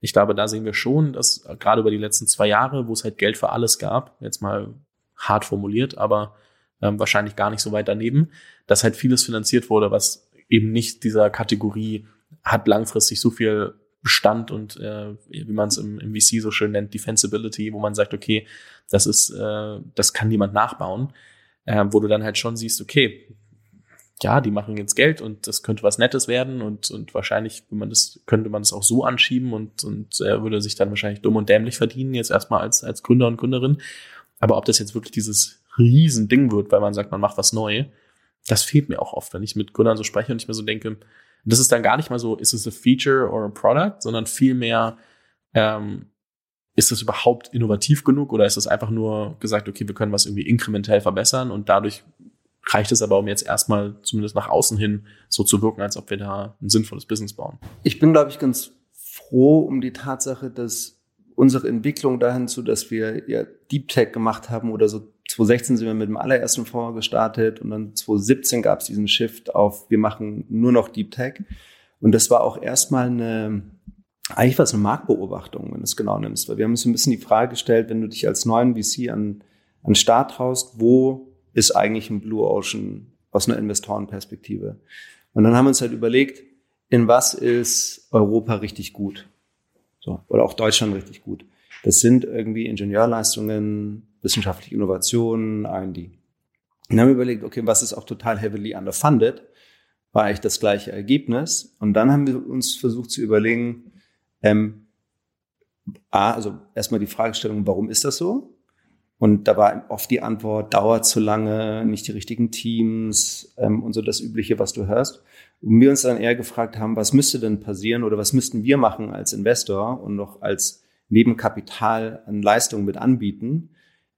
ich glaube, da sehen wir schon, dass gerade über die letzten zwei Jahre, wo es halt Geld für alles gab, jetzt mal hart formuliert, aber ähm, wahrscheinlich gar nicht so weit daneben, dass halt vieles finanziert wurde, was eben nicht dieser Kategorie hat langfristig so viel Bestand und äh, wie man es im, im VC so schön nennt, Defensibility, wo man sagt, okay, das ist, äh, das kann niemand nachbauen, äh, wo du dann halt schon siehst, okay, ja, die machen jetzt Geld und das könnte was Nettes werden und, und wahrscheinlich, wenn man das, könnte man das auch so anschieben und, und er würde sich dann wahrscheinlich dumm und dämlich verdienen, jetzt erstmal als, als Gründer und Gründerin. Aber ob das jetzt wirklich dieses Riesending wird, weil man sagt, man macht was neu, das fehlt mir auch oft, wenn ich mit Gründern so spreche und ich mir so denke, das ist dann gar nicht mal so, ist es a Feature or a Product, sondern vielmehr, ähm, ist das überhaupt innovativ genug oder ist das einfach nur gesagt, okay, wir können was irgendwie inkrementell verbessern und dadurch reicht es aber, um jetzt erstmal zumindest nach außen hin so zu wirken, als ob wir da ein sinnvolles Business bauen. Ich bin, glaube ich, ganz froh um die Tatsache, dass unsere Entwicklung dahin zu, dass wir ja Deep Tech gemacht haben oder so 2016 sind wir mit dem allerersten Fonds gestartet und dann 2017 gab es diesen Shift auf, wir machen nur noch Deep Tech. Und das war auch erstmal eine, eigentlich war es eine Marktbeobachtung, wenn du es genau nimmst, weil wir haben uns ein bisschen die Frage gestellt, wenn du dich als neuen VC an, an Start traust, wo ist eigentlich ein Blue Ocean aus einer Investorenperspektive? Und dann haben wir uns halt überlegt, in was ist Europa richtig gut? So, oder auch Deutschland richtig gut. Das sind irgendwie Ingenieurleistungen, wissenschaftliche Innovationen, R&D. Und dann haben wir überlegt, okay, was ist auch total heavily underfunded? War eigentlich das gleiche Ergebnis. Und dann haben wir uns versucht zu überlegen, ähm, A, also erstmal die Fragestellung, warum ist das so? Und da war oft die Antwort, dauert zu lange, nicht die richtigen Teams ähm, und so das Übliche, was du hörst. Und wir uns dann eher gefragt haben, was müsste denn passieren oder was müssten wir machen als Investor und noch als Nebenkapital an Leistungen mit anbieten,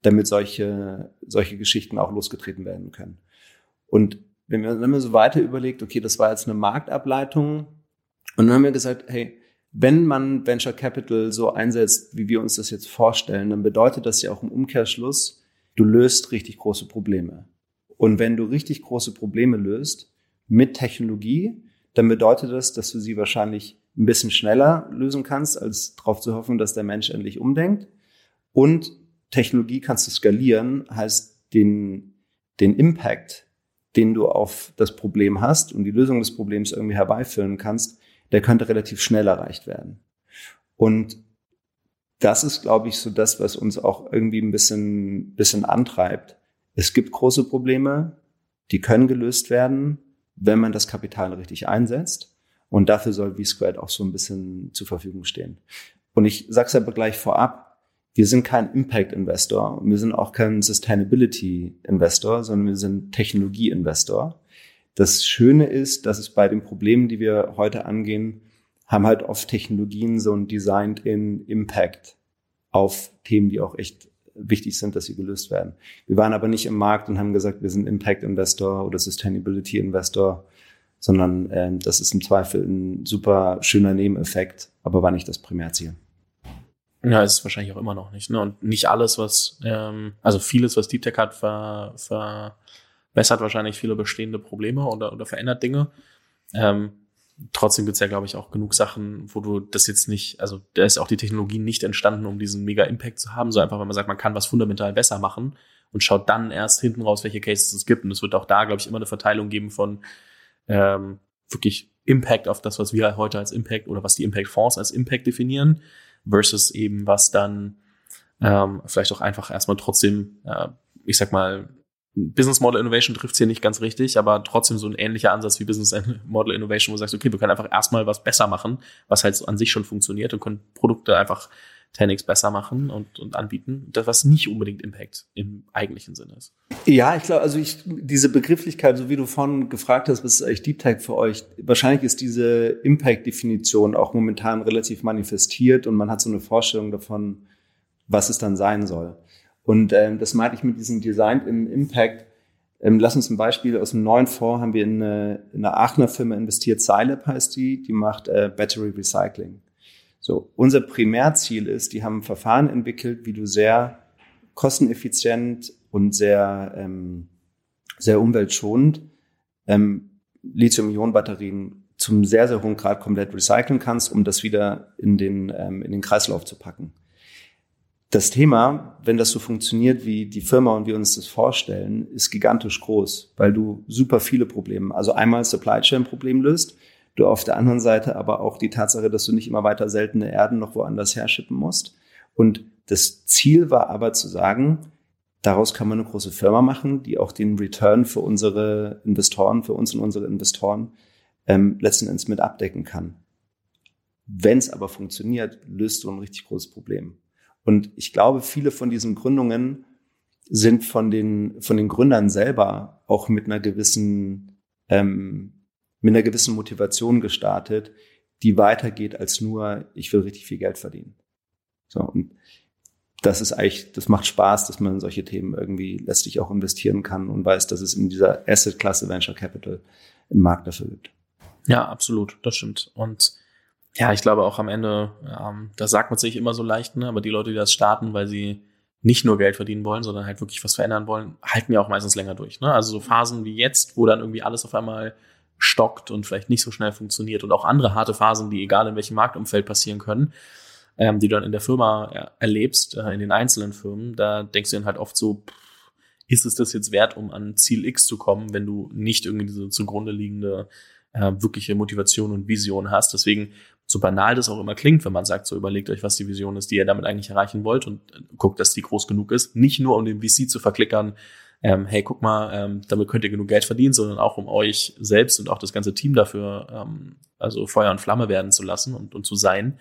damit solche, solche Geschichten auch losgetreten werden können. Und wenn wir, dann wir so weiter überlegt, okay, das war jetzt eine Marktableitung und dann haben wir gesagt, hey, wenn man Venture Capital so einsetzt, wie wir uns das jetzt vorstellen, dann bedeutet das ja auch im Umkehrschluss, du löst richtig große Probleme. Und wenn du richtig große Probleme löst mit Technologie, dann bedeutet das, dass du sie wahrscheinlich ein bisschen schneller lösen kannst, als darauf zu hoffen, dass der Mensch endlich umdenkt. Und Technologie kannst du skalieren, heißt den, den Impact, den du auf das Problem hast und die Lösung des Problems irgendwie herbeiführen kannst, der könnte relativ schnell erreicht werden. Und das ist, glaube ich, so das, was uns auch irgendwie ein bisschen, bisschen antreibt. Es gibt große Probleme, die können gelöst werden, wenn man das Kapital richtig einsetzt. Und dafür soll V-Squared auch so ein bisschen zur Verfügung stehen. Und ich sage es aber gleich vorab, wir sind kein Impact-Investor wir sind auch kein Sustainability-Investor, sondern wir sind Technologie-Investor. Das Schöne ist, dass es bei den Problemen, die wir heute angehen, haben halt oft Technologien so ein Designed in Impact auf Themen, die auch echt wichtig sind, dass sie gelöst werden. Wir waren aber nicht im Markt und haben gesagt, wir sind Impact Investor oder Sustainability Investor, sondern äh, das ist im Zweifel ein super schöner Nebeneffekt, aber war nicht das Primärziel. Ja, ist es wahrscheinlich auch immer noch nicht. Ne? Und nicht alles, was, ähm, also vieles, was Deep Tech hat, ver, ver, bessert wahrscheinlich viele bestehende Probleme oder, oder verändert Dinge. Ähm, trotzdem gibt's ja, glaube ich, auch genug Sachen, wo du das jetzt nicht, also da ist auch die Technologie nicht entstanden, um diesen mega Impact zu haben, so einfach, wenn man sagt, man kann was fundamental besser machen und schaut dann erst hinten raus, welche Cases es gibt. Und es wird auch da, glaube ich, immer eine Verteilung geben von ähm, wirklich Impact auf das, was wir heute als Impact oder was die Impact-Fonds als Impact definieren, versus eben was dann ähm, vielleicht auch einfach erstmal trotzdem, äh, ich sag mal, Business Model Innovation trifft es hier nicht ganz richtig, aber trotzdem so ein ähnlicher Ansatz wie Business [LAUGHS] Model Innovation, wo du sagst, okay, wir können einfach erstmal was besser machen, was halt so an sich schon funktioniert und können Produkte einfach 10x besser machen und, und anbieten, das was nicht unbedingt Impact im eigentlichen Sinne ist. Ja, ich glaube, also ich, diese Begrifflichkeit, so wie du vorhin gefragt hast, was ist eigentlich Deep Tech für euch? Wahrscheinlich ist diese Impact-Definition auch momentan relativ manifestiert und man hat so eine Vorstellung davon, was es dann sein soll. Und ähm, das meinte ich mit diesem Design im Impact. Ähm, lass uns ein Beispiel aus dem neuen Fonds haben wir in eine, in eine Aachener Firma investiert, Scilab heißt die, die macht äh, Battery Recycling. So, unser Primärziel ist, die haben ein Verfahren entwickelt, wie du sehr kosteneffizient und sehr, ähm, sehr umweltschonend ähm, Lithium-Ionen-Batterien zum sehr, sehr hohen Grad komplett recyceln kannst, um das wieder in den, ähm, in den Kreislauf zu packen das Thema, wenn das so funktioniert, wie die Firma und wir uns das vorstellen, ist gigantisch groß, weil du super viele Probleme, also einmal Supply Chain Problem löst, du auf der anderen Seite aber auch die Tatsache, dass du nicht immer weiter seltene Erden noch woanders herschippen musst. Und das Ziel war aber zu sagen, daraus kann man eine große Firma machen, die auch den Return für unsere Investoren, für uns und unsere Investoren ähm, letzten Endes mit abdecken kann. Wenn es aber funktioniert, löst du ein richtig großes Problem. Und ich glaube, viele von diesen Gründungen sind von den, von den Gründern selber auch mit einer gewissen, ähm, mit einer gewissen Motivation gestartet, die weitergeht als nur, ich will richtig viel Geld verdienen. So, und das ist eigentlich, das macht Spaß, dass man in solche Themen irgendwie letztlich auch investieren kann und weiß, dass es in dieser Asset-Klasse Venture Capital einen Markt dafür gibt. Ja, absolut, das stimmt. Und ja, ich glaube auch am Ende, ähm, das sagt man sich immer so leicht, ne? aber die Leute, die das starten, weil sie nicht nur Geld verdienen wollen, sondern halt wirklich was verändern wollen, halten ja auch meistens länger durch. Ne? Also so Phasen wie jetzt, wo dann irgendwie alles auf einmal stockt und vielleicht nicht so schnell funktioniert und auch andere harte Phasen, die egal in welchem Marktumfeld passieren können, ähm, die du dann in der Firma erlebst, äh, in den einzelnen Firmen, da denkst du dann halt oft so, pff, ist es das jetzt wert, um an Ziel X zu kommen, wenn du nicht irgendwie diese zugrunde liegende äh, wirkliche Motivation und Vision hast. Deswegen, so banal das auch immer klingt, wenn man sagt, so überlegt euch, was die Vision ist, die ihr damit eigentlich erreichen wollt und äh, guckt, dass die groß genug ist. Nicht nur um den VC zu verklickern, ähm, hey, guck mal, ähm, damit könnt ihr genug Geld verdienen, sondern auch um euch selbst und auch das ganze Team dafür, ähm, also Feuer und Flamme werden zu lassen und, und zu sein.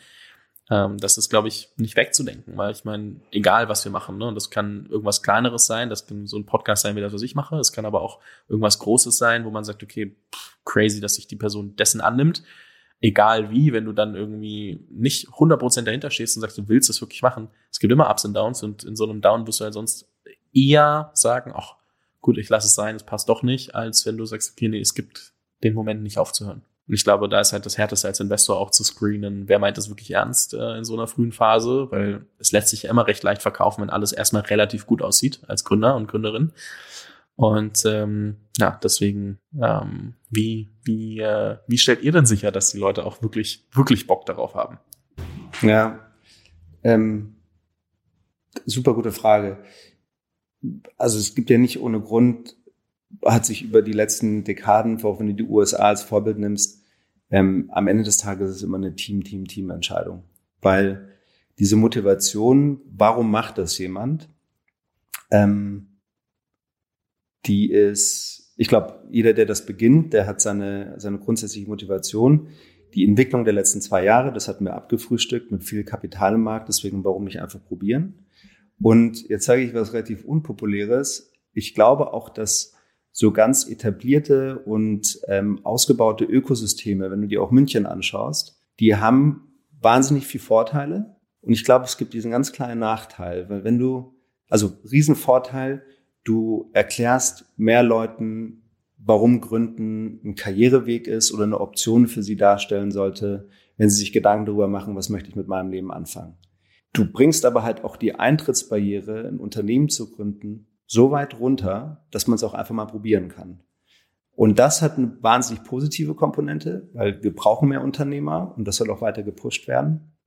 Ähm, das ist, glaube ich, nicht wegzudenken, weil ich meine, egal was wir machen, ne, und das kann irgendwas Kleineres sein, das kann so ein Podcast sein, wie das, was ich mache, es kann aber auch irgendwas Großes sein, wo man sagt, okay, pff, crazy, dass sich die Person dessen annimmt. Egal wie, wenn du dann irgendwie nicht 100% dahinter stehst und sagst, du willst das wirklich machen. Es gibt immer Ups und Downs und in so einem Down wirst du halt sonst eher sagen, ach, gut, ich lasse es sein, es passt doch nicht, als wenn du sagst, okay, nee, es gibt den Moment nicht aufzuhören. Und ich glaube, da ist halt das Härteste als Investor auch zu screenen, wer meint das wirklich ernst äh, in so einer frühen Phase, weil es lässt sich ja immer recht leicht verkaufen, wenn alles erstmal relativ gut aussieht als Gründer und Gründerin. Und ähm, ja, deswegen, ähm, wie, wie, äh, wie stellt ihr denn sicher, dass die Leute auch wirklich, wirklich Bock darauf haben? Ja, ähm, super gute Frage. Also es gibt ja nicht ohne Grund hat sich über die letzten Dekaden, auch wenn du die USA als Vorbild nimmst, ähm, am Ende des Tages ist es immer eine Team-Team-Team-Entscheidung. Weil diese Motivation, warum macht das jemand, ähm, die ist, ich glaube, jeder, der das beginnt, der hat seine, seine grundsätzliche Motivation. Die Entwicklung der letzten zwei Jahre, das hatten wir abgefrühstückt mit viel Kapital im Markt, deswegen warum nicht einfach probieren. Und jetzt sage ich was relativ Unpopuläres. Ich glaube auch, dass so ganz etablierte und ähm, ausgebaute Ökosysteme, wenn du dir auch München anschaust, die haben wahnsinnig viel Vorteile. Und ich glaube, es gibt diesen ganz kleinen Nachteil, weil wenn du, also Riesenvorteil, du erklärst mehr Leuten, warum Gründen ein Karriereweg ist oder eine Option für sie darstellen sollte, wenn sie sich Gedanken darüber machen, was möchte ich mit meinem Leben anfangen. Du bringst aber halt auch die Eintrittsbarriere, ein Unternehmen zu gründen, so weit runter, dass man es auch einfach mal probieren kann. Und das hat eine wahnsinnig positive Komponente, weil wir brauchen mehr Unternehmer und das soll auch weiter gepusht werden.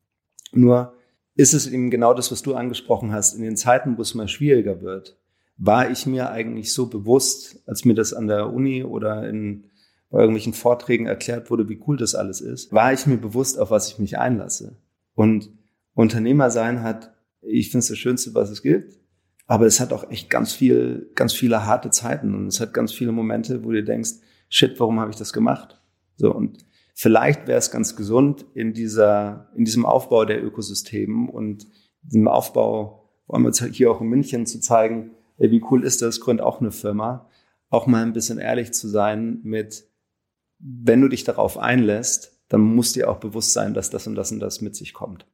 Nur ist es eben genau das, was du angesprochen hast. In den Zeiten, wo es mal schwieriger wird, war ich mir eigentlich so bewusst, als mir das an der Uni oder in bei irgendwelchen Vorträgen erklärt wurde, wie cool das alles ist, war ich mir bewusst, auf was ich mich einlasse. Und Unternehmer sein hat, ich finde es das Schönste, was es gibt. Aber es hat auch echt ganz viel, ganz viele harte Zeiten und es hat ganz viele Momente, wo du denkst, shit, warum habe ich das gemacht? So und vielleicht wäre es ganz gesund in dieser, in diesem Aufbau der Ökosystemen und diesem Aufbau, wollen wir jetzt hier auch in München zu zeigen, wie cool ist das, gründ auch eine Firma, auch mal ein bisschen ehrlich zu sein mit, wenn du dich darauf einlässt, dann muss dir auch bewusst sein, dass das und das und das mit sich kommt.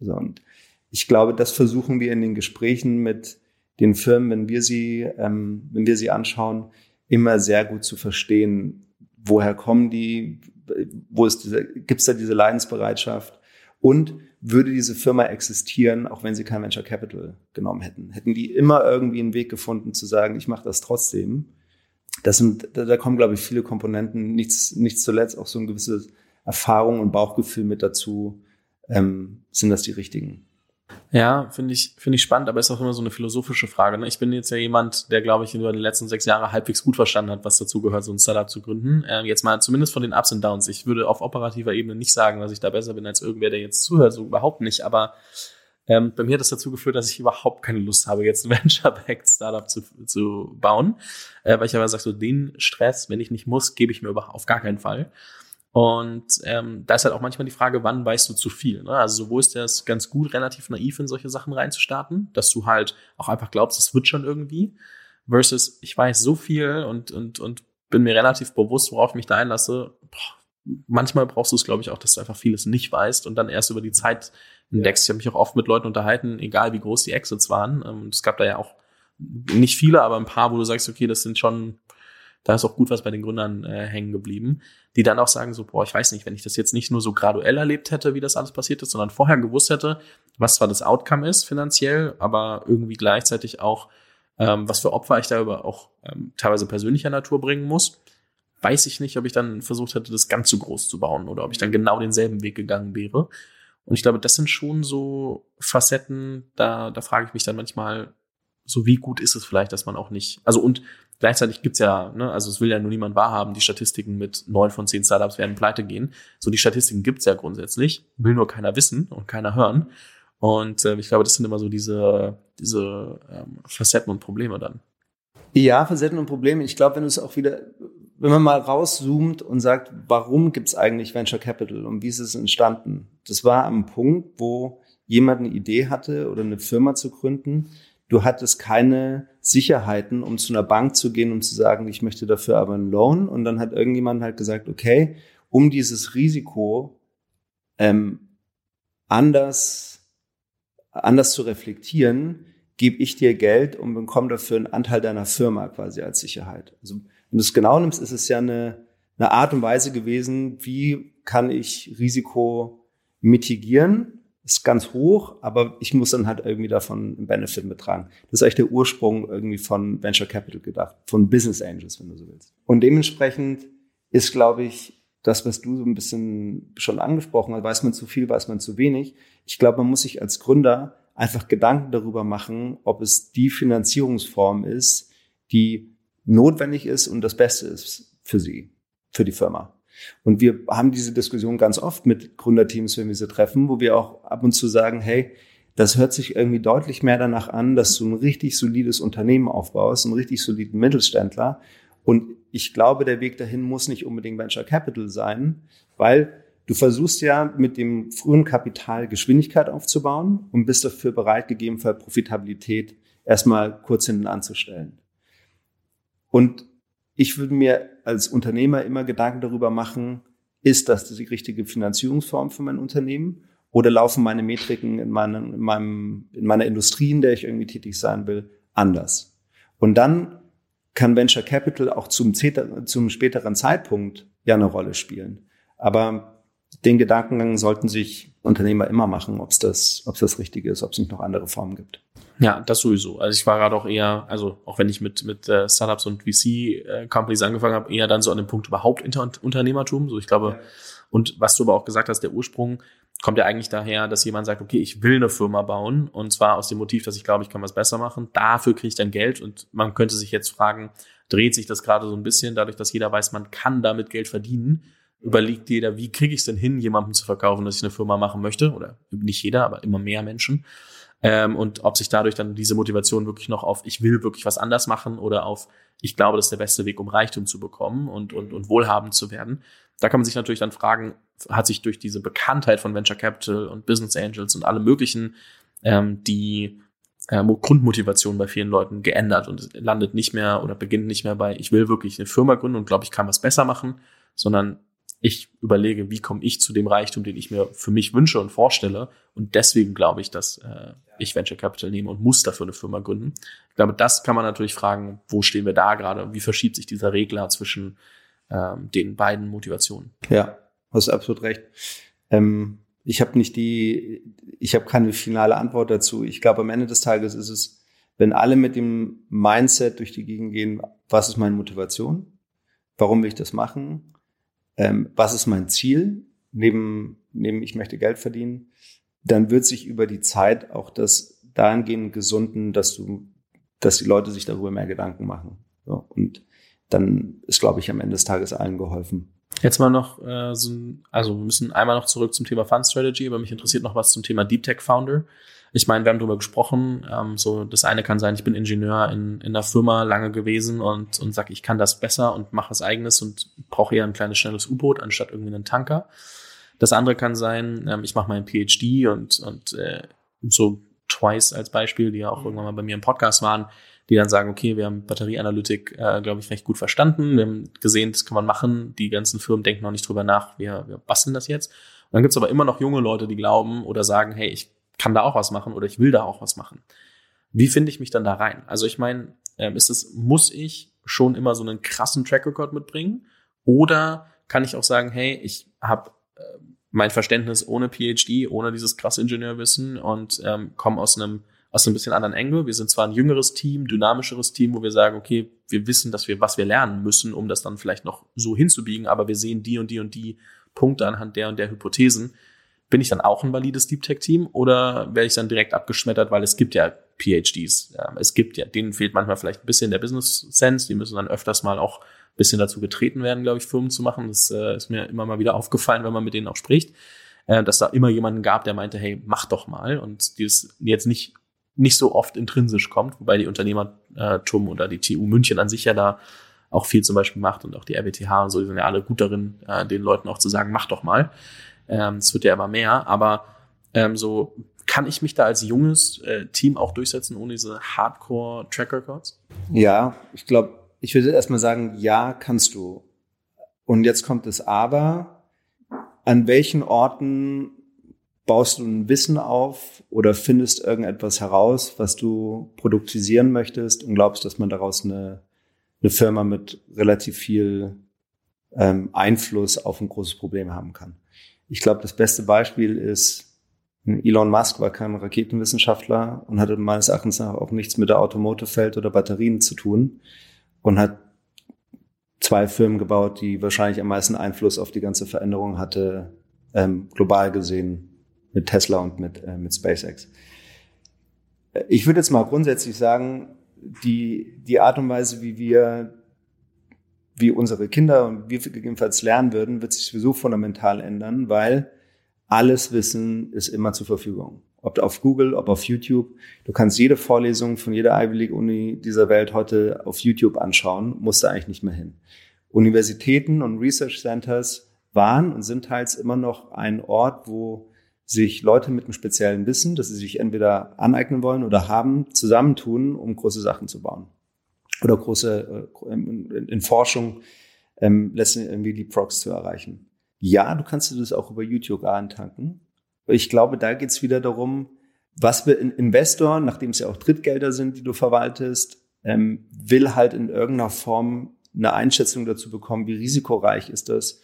So, und ich glaube, das versuchen wir in den Gesprächen mit den Firmen, wenn wir sie, ähm, wenn wir sie anschauen, immer sehr gut zu verstehen, woher kommen die, wo ist diese, gibt es da diese Leidensbereitschaft und würde diese Firma existieren, auch wenn sie kein Venture Capital genommen hätten? Hätten die immer irgendwie einen Weg gefunden zu sagen, ich mache das trotzdem? Das sind, da, kommen, glaube ich, viele Komponenten, nichts, nichts zuletzt auch so ein gewisses Erfahrung und Bauchgefühl mit dazu. Ähm, sind das die richtigen? Ja, finde ich, finde ich spannend, aber ist auch immer so eine philosophische Frage. Ne? Ich bin jetzt ja jemand, der, glaube ich, über die letzten sechs Jahre halbwegs gut verstanden hat, was dazu gehört, so ein Startup zu gründen. Ähm, jetzt mal zumindest von den Ups und Downs. Ich würde auf operativer Ebene nicht sagen, dass ich da besser bin als irgendwer, der jetzt zuhört, so überhaupt nicht. Aber ähm, bei mir hat das dazu geführt, dass ich überhaupt keine Lust habe, jetzt ein [LAUGHS] Venture-Backed Startup zu, zu bauen. Äh, weil ich aber sage, so den Stress, wenn ich nicht muss, gebe ich mir auf gar keinen Fall. Und ähm, da ist halt auch manchmal die Frage, wann weißt du zu viel? Ne? Also so, wo ist das ganz gut, relativ naiv in solche Sachen reinzustarten, dass du halt auch einfach glaubst, es wird schon irgendwie, versus ich weiß so viel und, und, und bin mir relativ bewusst, worauf ich mich da einlasse. Boah, manchmal brauchst du es, glaube ich, auch, dass du einfach vieles nicht weißt und dann erst über die Zeit entdeckst. Ich habe mich auch oft mit Leuten unterhalten, egal wie groß die Exits waren. Ähm, es gab da ja auch nicht viele, aber ein paar, wo du sagst, okay, das sind schon da ist auch gut was bei den Gründern äh, hängen geblieben, die dann auch sagen so, boah, ich weiß nicht, wenn ich das jetzt nicht nur so graduell erlebt hätte, wie das alles passiert ist, sondern vorher gewusst hätte, was zwar das Outcome ist finanziell, aber irgendwie gleichzeitig auch, ähm, was für Opfer ich da über auch ähm, teilweise persönlicher Natur bringen muss, weiß ich nicht, ob ich dann versucht hätte, das ganz zu groß zu bauen oder ob ich dann genau denselben Weg gegangen wäre. Und ich glaube, das sind schon so Facetten, da, da frage ich mich dann manchmal, so wie gut ist es vielleicht, dass man auch nicht, also und gleichzeitig gibt's ja, ne, also es will ja nur niemand wahrhaben, die Statistiken mit neun von zehn Startups werden pleite gehen. So die Statistiken gibt's ja grundsätzlich, will nur keiner wissen und keiner hören. Und äh, ich glaube, das sind immer so diese, diese ähm, Facetten und Probleme dann. Ja, Facetten und Probleme. Ich glaube, wenn du es auch wieder, wenn man mal rauszoomt und sagt, warum gibt's eigentlich Venture Capital und wie ist es entstanden? Das war am Punkt, wo jemand eine Idee hatte oder eine Firma zu gründen. Du hattest keine Sicherheiten, um zu einer Bank zu gehen und zu sagen, ich möchte dafür aber einen Loan. Und dann hat irgendjemand halt gesagt, okay, um dieses Risiko ähm, anders, anders zu reflektieren, gebe ich dir Geld und bekomme dafür einen Anteil deiner Firma quasi als Sicherheit. Also wenn du es genau nimmst, ist es ja eine, eine Art und Weise gewesen, wie kann ich Risiko mitigieren. Ist ganz hoch, aber ich muss dann halt irgendwie davon einen Benefit mittragen. Das ist eigentlich der Ursprung irgendwie von Venture Capital gedacht, von Business Angels, wenn du so willst. Und dementsprechend ist, glaube ich, das, was du so ein bisschen schon angesprochen hast, weiß man zu viel, weiß man zu wenig. Ich glaube, man muss sich als Gründer einfach Gedanken darüber machen, ob es die Finanzierungsform ist, die notwendig ist und das Beste ist für sie, für die Firma. Und wir haben diese Diskussion ganz oft mit Gründerteams, wenn wir sie treffen, wo wir auch ab und zu sagen, hey, das hört sich irgendwie deutlich mehr danach an, dass du ein richtig solides Unternehmen aufbaust, einen richtig soliden Mittelständler. Und ich glaube, der Weg dahin muss nicht unbedingt Venture Capital sein, weil Du versuchst ja mit dem frühen Kapital Geschwindigkeit aufzubauen und bist dafür bereit, gegebenenfalls Profitabilität erstmal kurz hinten anzustellen. Und ich würde mir als Unternehmer immer Gedanken darüber machen, ist das die richtige Finanzierungsform für mein Unternehmen? Oder laufen meine Metriken in, meinem, in, meinem, in meiner Industrie, in der ich irgendwie tätig sein will, anders? Und dann kann Venture Capital auch zum, zum späteren Zeitpunkt ja eine Rolle spielen. Aber den Gedankengang sollten sich Unternehmer immer machen, ob es das, ob es das Richtige ist, ob es nicht noch andere Formen gibt. Ja, das sowieso. Also ich war gerade auch eher, also auch wenn ich mit mit äh, Startups und VC-Companies äh, angefangen habe, eher dann so an dem Punkt überhaupt Inter Unternehmertum. So ich glaube, ja. und was du aber auch gesagt hast, der Ursprung kommt ja eigentlich daher, dass jemand sagt, okay, ich will eine Firma bauen und zwar aus dem Motiv, dass ich glaube, ich kann was besser machen. Dafür kriege ich dann Geld und man könnte sich jetzt fragen, dreht sich das gerade so ein bisschen, dadurch, dass jeder weiß, man kann damit Geld verdienen überlegt jeder, wie kriege ich es denn hin, jemandem zu verkaufen, dass ich eine Firma machen möchte? Oder nicht jeder, aber immer mehr Menschen. Ähm, und ob sich dadurch dann diese Motivation wirklich noch auf, ich will wirklich was anders machen oder auf, ich glaube, das ist der beste Weg, um Reichtum zu bekommen und, und, und wohlhabend zu werden. Da kann man sich natürlich dann fragen, hat sich durch diese Bekanntheit von Venture Capital und Business Angels und alle möglichen ähm, die äh, Grundmotivation bei vielen Leuten geändert und landet nicht mehr oder beginnt nicht mehr bei, ich will wirklich eine Firma gründen und glaube, ich kann was besser machen, sondern ich überlege, wie komme ich zu dem Reichtum, den ich mir für mich wünsche und vorstelle. Und deswegen glaube ich, dass äh, ich Venture Capital nehme und muss dafür eine Firma gründen. Ich glaube, das kann man natürlich fragen, wo stehen wir da gerade? Wie verschiebt sich dieser Regler zwischen ähm, den beiden Motivationen? Ja, hast absolut recht. Ähm, ich habe nicht die, ich habe keine finale Antwort dazu. Ich glaube, am Ende des Tages ist es, wenn alle mit dem Mindset durch die Gegend gehen, was ist meine Motivation? Warum will ich das machen? Ähm, was ist mein Ziel, neben, neben ich möchte Geld verdienen, dann wird sich über die Zeit auch das dahingehend gesunden, dass du, dass die Leute sich darüber mehr Gedanken machen. So, und dann ist, glaube ich, am Ende des Tages allen geholfen. Jetzt mal noch, äh, so, also wir müssen einmal noch zurück zum Thema Fund Strategy, aber mich interessiert noch was zum Thema Deep Tech Founder. Ich meine, wir haben darüber gesprochen. Ähm, so das eine kann sein, ich bin Ingenieur in, in einer Firma lange gewesen und, und sage, ich kann das besser und mache was eigenes und brauche eher ein kleines, schnelles U-Boot anstatt irgendwie einen Tanker. Das andere kann sein, ähm, ich mache meinen PhD und, und äh, so Twice als Beispiel, die ja auch irgendwann mal bei mir im Podcast waren, die dann sagen, okay, wir haben Batterieanalytik, äh, glaube ich, recht gut verstanden. Wir haben gesehen, das kann man machen. Die ganzen Firmen denken noch nicht drüber nach. Wir, wir basteln das jetzt. Und dann gibt's aber immer noch junge Leute, die glauben oder sagen, hey, ich kann da auch was machen oder ich will da auch was machen. Wie finde ich mich dann da rein? Also ich meine, ähm, ist es, muss ich schon immer so einen krassen Track Record mitbringen? Oder kann ich auch sagen, hey, ich habe äh, mein Verständnis ohne PhD, ohne dieses krasse Ingenieurwissen und ähm, komme aus einem aus einem bisschen anderen Engel. Wir sind zwar ein jüngeres Team, dynamischeres Team, wo wir sagen, okay, wir wissen, dass wir, was wir lernen müssen, um das dann vielleicht noch so hinzubiegen, aber wir sehen die und die und die Punkte anhand der und der Hypothesen. Bin ich dann auch ein valides Deep Tech Team oder werde ich dann direkt abgeschmettert, weil es gibt ja PhDs. Es gibt ja, denen fehlt manchmal vielleicht ein bisschen der Business Sense. Die müssen dann öfters mal auch ein bisschen dazu getreten werden, glaube ich, Firmen zu machen. Das äh, ist mir immer mal wieder aufgefallen, wenn man mit denen auch spricht, äh, dass da immer jemanden gab, der meinte, hey, mach doch mal und die es jetzt nicht nicht so oft intrinsisch kommt, wobei die Unternehmertum oder die TU München an sich ja da auch viel zum Beispiel macht und auch die RWTH und so, die sind ja alle gut darin, äh, den Leuten auch zu sagen, mach doch mal. Ähm, es wird ja immer mehr, aber ähm, so kann ich mich da als junges äh, Team auch durchsetzen ohne diese Hardcore-Track-Records? Ja, ich glaube, ich würde erstmal sagen, ja, kannst du. Und jetzt kommt das Aber. An welchen Orten baust du ein Wissen auf oder findest irgendetwas heraus, was du produktisieren möchtest und glaubst, dass man daraus eine, eine Firma mit relativ viel ähm, Einfluss auf ein großes Problem haben kann. Ich glaube, das beste Beispiel ist, Elon Musk war kein Raketenwissenschaftler und hatte meines Erachtens auch nichts mit der Automotive-Welt oder Batterien zu tun und hat zwei Firmen gebaut, die wahrscheinlich am meisten Einfluss auf die ganze Veränderung hatte, ähm, global gesehen, mit Tesla und mit, äh, mit SpaceX. Ich würde jetzt mal grundsätzlich sagen, die, die Art und Weise, wie wir, wie unsere Kinder und wir gegebenenfalls lernen würden, wird sich sowieso fundamental ändern, weil alles Wissen ist immer zur Verfügung. Ob auf Google, ob auf YouTube. Du kannst jede Vorlesung von jeder Ivy League Uni dieser Welt heute auf YouTube anschauen, musst du eigentlich nicht mehr hin. Universitäten und Research Centers waren und sind teils immer noch ein Ort, wo sich Leute mit einem speziellen Wissen, das sie sich entweder aneignen wollen oder haben, zusammentun, um große Sachen zu bauen. Oder große, äh, in Forschung ähm, letztendlich irgendwie Leapfrogs zu erreichen. Ja, du kannst dir das auch über YouTube antanken. Ich glaube, da geht's wieder darum, was will ein Investor, nachdem es ja auch Drittgelder sind, die du verwaltest, ähm, will halt in irgendeiner Form eine Einschätzung dazu bekommen, wie risikoreich ist das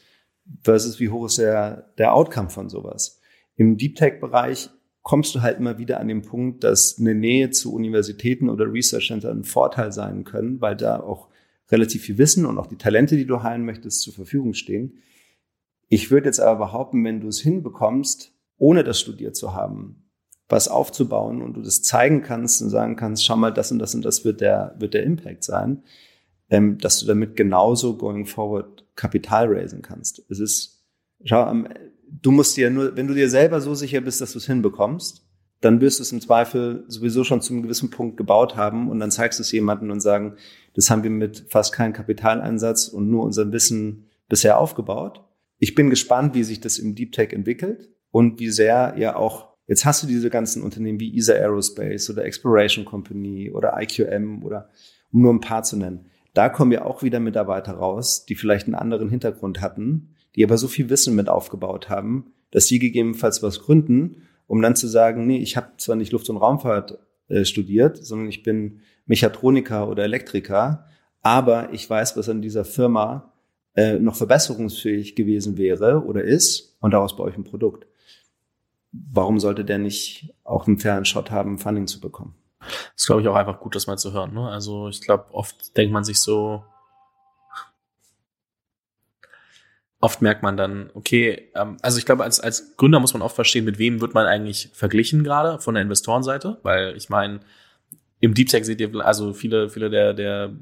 versus wie hoch ist der, der Outcome von sowas. Im Deep Tech-Bereich kommst du halt immer wieder an den Punkt, dass eine Nähe zu Universitäten oder Research Center ein Vorteil sein können, weil da auch relativ viel Wissen und auch die Talente, die du heilen möchtest, zur Verfügung stehen. Ich würde jetzt aber behaupten, wenn du es hinbekommst, ohne das studiert zu haben, was aufzubauen und du das zeigen kannst und sagen kannst, schau mal, das und das und das wird der, wird der Impact sein, ähm, dass du damit genauso going forward Kapital raisen kannst. Es ist, schau, du musst dir nur, wenn du dir selber so sicher bist, dass du es hinbekommst, dann wirst du es im Zweifel sowieso schon zu einem gewissen Punkt gebaut haben und dann zeigst du es jemandem und sagen, das haben wir mit fast keinem Kapitaleinsatz und nur unserem Wissen bisher aufgebaut. Ich bin gespannt, wie sich das im Deep Tech entwickelt und wie sehr ja auch, jetzt hast du diese ganzen Unternehmen wie ESA Aerospace oder Exploration Company oder IQM oder um nur ein paar zu nennen. Da kommen ja auch wieder Mitarbeiter raus, die vielleicht einen anderen Hintergrund hatten, die aber so viel Wissen mit aufgebaut haben, dass sie gegebenenfalls was gründen, um dann zu sagen, nee, ich habe zwar nicht Luft- und Raumfahrt äh, studiert, sondern ich bin Mechatroniker oder Elektriker, aber ich weiß, was an dieser Firma äh, noch verbesserungsfähig gewesen wäre oder ist und daraus baue ich ein Produkt. Warum sollte der nicht auch einen fairen Shot haben, Funding zu bekommen? Das ist, glaube ich, auch einfach gut, das mal zu hören. Ne? Also ich glaube, oft denkt man sich so, oft merkt man dann, okay, ähm, also ich glaube, als, als Gründer muss man oft verstehen, mit wem wird man eigentlich verglichen gerade von der Investorenseite, weil ich meine, im Deep Tech seht ihr, also viele, viele der, der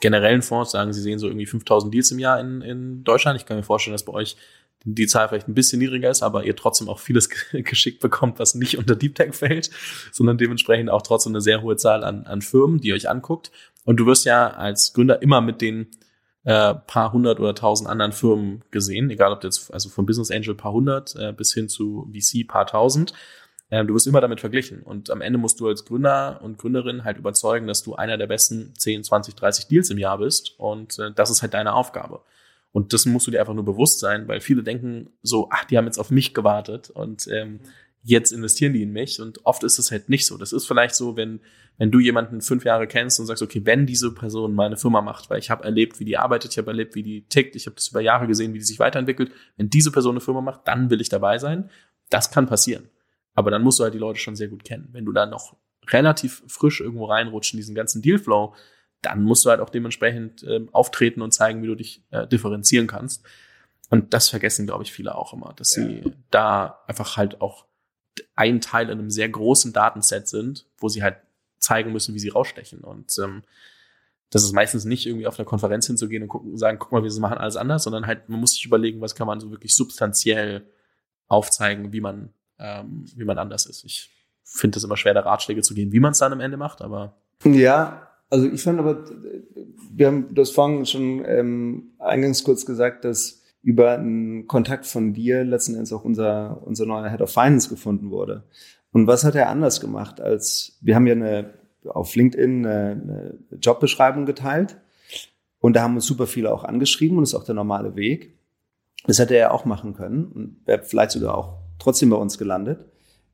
generellen Fonds sagen, sie sehen so irgendwie 5000 Deals im Jahr in, in Deutschland. Ich kann mir vorstellen, dass bei euch die Zahl vielleicht ein bisschen niedriger ist, aber ihr trotzdem auch vieles [LAUGHS] geschickt bekommt, was nicht unter Deep Tech fällt, sondern dementsprechend auch trotzdem eine sehr hohe Zahl an, an Firmen, die euch anguckt. Und du wirst ja als Gründer immer mit den äh, paar hundert oder tausend anderen Firmen gesehen, egal ob jetzt also vom Business Angel paar hundert äh, bis hin zu VC paar tausend. Ähm, du wirst immer damit verglichen. Und am Ende musst du als Gründer und Gründerin halt überzeugen, dass du einer der besten 10, 20, 30 Deals im Jahr bist. Und äh, das ist halt deine Aufgabe. Und das musst du dir einfach nur bewusst sein, weil viele denken so, ach, die haben jetzt auf mich gewartet und ähm, jetzt investieren die in mich. Und oft ist es halt nicht so. Das ist vielleicht so, wenn, wenn du jemanden fünf Jahre kennst und sagst, okay, wenn diese Person meine Firma macht, weil ich habe erlebt, wie die arbeitet, ich habe erlebt, wie die tickt, ich habe das über Jahre gesehen, wie die sich weiterentwickelt. Wenn diese Person eine Firma macht, dann will ich dabei sein. Das kann passieren. Aber dann musst du halt die Leute schon sehr gut kennen. Wenn du da noch relativ frisch irgendwo reinrutscht in diesen ganzen Dealflow, dann musst du halt auch dementsprechend äh, auftreten und zeigen, wie du dich äh, differenzieren kannst. Und das vergessen, glaube ich, viele auch immer, dass ja. sie da einfach halt auch ein Teil in einem sehr großen Datenset sind, wo sie halt zeigen müssen, wie sie rausstechen. Und ähm, das ist meistens nicht irgendwie auf einer Konferenz hinzugehen und gucken, sagen, guck mal, wir machen alles anders, sondern halt, man muss sich überlegen, was kann man so wirklich substanziell aufzeigen, wie man, ähm, wie man anders ist. Ich finde es immer schwer, da Ratschläge zu geben, wie man es dann am Ende macht, aber. Ja, also ich fand aber, wir haben das vorhin schon ähm, eingangs kurz gesagt, dass über einen Kontakt von dir letzten Endes auch unser, unser neuer Head of Finance gefunden wurde. Und was hat er anders gemacht als, wir haben ja eine, auf LinkedIn eine, eine Jobbeschreibung geteilt und da haben uns super viele auch angeschrieben und das ist auch der normale Weg. Das hätte er auch machen können und wäre vielleicht sogar auch trotzdem bei uns gelandet.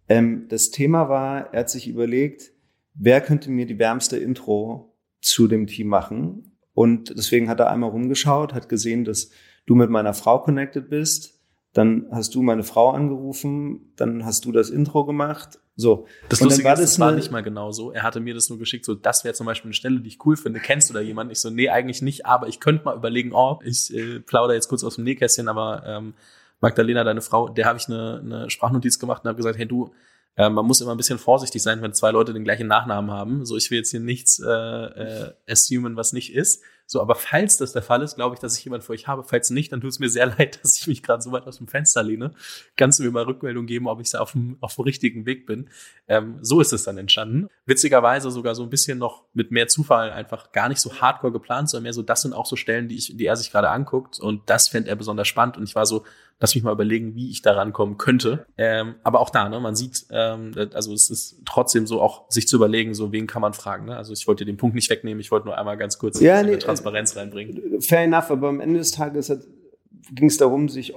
Ähm, das Thema war, er hat sich überlegt, wer könnte mir die wärmste Intro zu dem Team machen? Und deswegen hat er einmal rumgeschaut, hat gesehen, dass du mit meiner Frau connected bist. Dann hast du meine Frau angerufen, dann hast du das Intro gemacht. So. Das und Lustige war ist, das war nicht mal genau so. Er hatte mir das nur geschickt, so, das wäre zum Beispiel eine Stelle, die ich cool finde. Kennst du da jemanden? Ich so, nee, eigentlich nicht, aber ich könnte mal überlegen, oh, ich äh, plaudere jetzt kurz aus dem Nähkästchen, aber ähm, Magdalena, deine Frau, der habe ich eine, eine Sprachnotiz gemacht und habe gesagt, hey du, äh, man muss immer ein bisschen vorsichtig sein, wenn zwei Leute den gleichen Nachnamen haben. So, ich will jetzt hier nichts äh, äh, assumen, was nicht ist. So, aber falls das der Fall ist, glaube ich, dass ich jemand für euch habe. Falls nicht, dann tut es mir sehr [LAUGHS] leid, dass ich mich gerade so weit aus dem Fenster lehne. Kannst du mir mal Rückmeldung geben, ob ich da auf dem, auf dem richtigen Weg bin? Ähm, so ist es dann entstanden. Witzigerweise sogar so ein bisschen noch mit mehr Zufall einfach gar nicht so hardcore geplant, sondern mehr so, das sind auch so Stellen, die ich, die er sich gerade anguckt. Und das fände er besonders spannend. Und ich war so, lass mich mal überlegen, wie ich da rankommen könnte. Ähm, aber auch da, ne, man sieht, ähm, also es ist trotzdem so auch, sich zu überlegen, so wen kann man fragen. Ne? Also ich wollte den Punkt nicht wegnehmen, ich wollte nur einmal ganz kurz ja, nee, Transparenz reinbringen. Fair enough, aber am Ende des Tages ging es darum, sich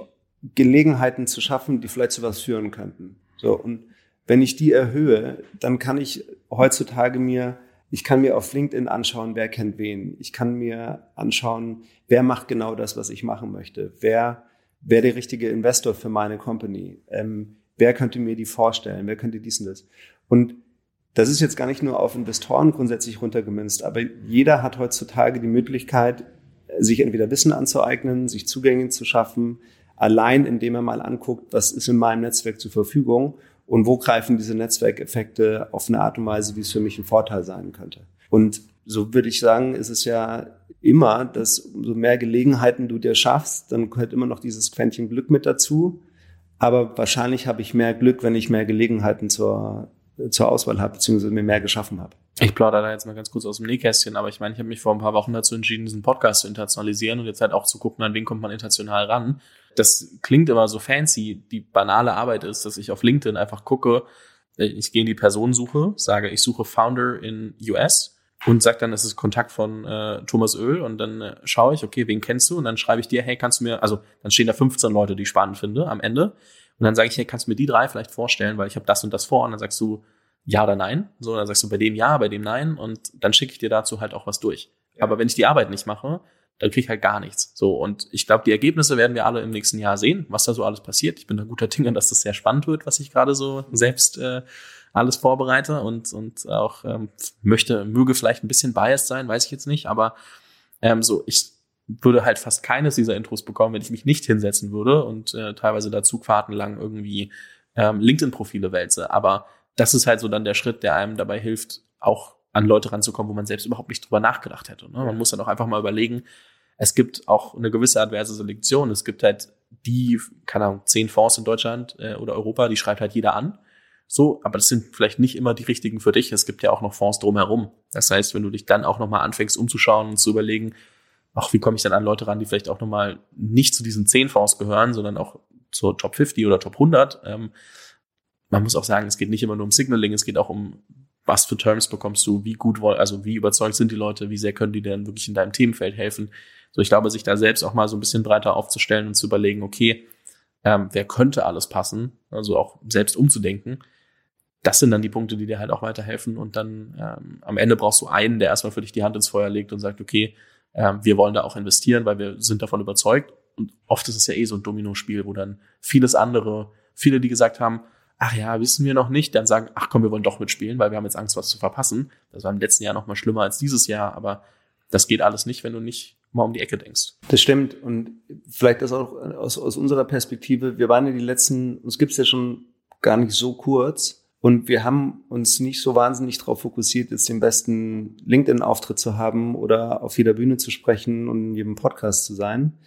Gelegenheiten zu schaffen, die vielleicht zu was führen könnten. So, und wenn ich die erhöhe, dann kann ich heutzutage mir ich kann mir auf LinkedIn anschauen, wer kennt wen. Ich kann mir anschauen, wer macht genau das, was ich machen möchte. Wer wer der richtige Investor für meine Company? Ähm, wer könnte mir die vorstellen? Wer könnte dies und das? Und das ist jetzt gar nicht nur auf Investoren grundsätzlich runtergemünzt, aber jeder hat heutzutage die Möglichkeit, sich entweder Wissen anzueignen, sich Zugänge zu schaffen, allein indem er mal anguckt, was ist in meinem Netzwerk zur Verfügung und wo greifen diese Netzwerkeffekte auf eine Art und Weise, wie es für mich ein Vorteil sein könnte. Und so würde ich sagen, ist es ja immer, dass umso mehr Gelegenheiten du dir schaffst, dann gehört immer noch dieses Quäntchen Glück mit dazu. Aber wahrscheinlich habe ich mehr Glück, wenn ich mehr Gelegenheiten zur, zur Auswahl habe, beziehungsweise mir mehr geschaffen habe. Ich plaudere da jetzt mal ganz kurz aus dem Nähkästchen, aber ich meine, ich habe mich vor ein paar Wochen dazu entschieden, diesen Podcast zu internationalisieren und jetzt halt auch zu gucken, an wen kommt man international ran. Das klingt immer so fancy. Die banale Arbeit ist, dass ich auf LinkedIn einfach gucke, ich gehe in die Personensuche, sage, ich suche Founder in US und sagt dann, es ist Kontakt von äh, Thomas Öl und dann äh, schaue ich, okay, wen kennst du? Und dann schreibe ich dir, hey, kannst du mir, also dann stehen da 15 Leute, die ich spannend finde am Ende. Und dann sage ich, hey, kannst du mir die drei vielleicht vorstellen, weil ich habe das und das vor. Und dann sagst du ja oder nein. So, dann sagst du bei dem ja, bei dem nein. Und dann schicke ich dir dazu halt auch was durch. Ja. Aber wenn ich die Arbeit nicht mache, dann kriege ich halt gar nichts. So, und ich glaube, die Ergebnisse werden wir alle im nächsten Jahr sehen, was da so alles passiert. Ich bin da guter Dinge, dass das sehr spannend wird, was ich gerade so selbst äh, alles vorbereite und, und auch ähm, möchte, möge vielleicht ein bisschen biased sein, weiß ich jetzt nicht, aber ähm, so, ich würde halt fast keines dieser Intros bekommen, wenn ich mich nicht hinsetzen würde und äh, teilweise da Zugfahrten lang irgendwie ähm, LinkedIn-Profile wälze. Aber das ist halt so dann der Schritt, der einem dabei hilft, auch an Leute ranzukommen, wo man selbst überhaupt nicht drüber nachgedacht hätte. Ne? Man muss dann auch einfach mal überlegen, es gibt auch eine gewisse adverse Selektion. Es gibt halt die, keine Ahnung, zehn Fonds in Deutschland äh, oder Europa, die schreibt halt jeder an. So, aber das sind vielleicht nicht immer die richtigen für dich. Es gibt ja auch noch Fonds drumherum. Das heißt, wenn du dich dann auch nochmal anfängst umzuschauen und zu überlegen, ach, wie komme ich denn an Leute ran, die vielleicht auch nochmal nicht zu diesen zehn Fonds gehören, sondern auch zur Top 50 oder Top 100. Ähm, man muss auch sagen, es geht nicht immer nur um Signaling, es geht auch um, was für Terms bekommst du, wie gut, also wie überzeugt sind die Leute, wie sehr können die denn wirklich in deinem Themenfeld helfen. So, ich glaube, sich da selbst auch mal so ein bisschen breiter aufzustellen und zu überlegen, okay, ähm, wer könnte alles passen, also auch selbst umzudenken das sind dann die Punkte, die dir halt auch weiterhelfen. Und dann ähm, am Ende brauchst du einen, der erstmal für dich die Hand ins Feuer legt und sagt, okay, ähm, wir wollen da auch investieren, weil wir sind davon überzeugt. Und oft ist es ja eh so ein Domino-Spiel, wo dann vieles andere, viele, die gesagt haben, ach ja, wissen wir noch nicht, dann sagen, ach komm, wir wollen doch mitspielen, weil wir haben jetzt Angst, was zu verpassen. Das war im letzten Jahr noch mal schlimmer als dieses Jahr, aber das geht alles nicht, wenn du nicht mal um die Ecke denkst. Das stimmt. Und vielleicht das auch aus, aus unserer Perspektive. Wir waren ja die letzten, uns gibt's ja schon gar nicht so kurz. Und wir haben uns nicht so wahnsinnig darauf fokussiert, jetzt den besten LinkedIn-Auftritt zu haben oder auf jeder Bühne zu sprechen und in jedem Podcast zu sein.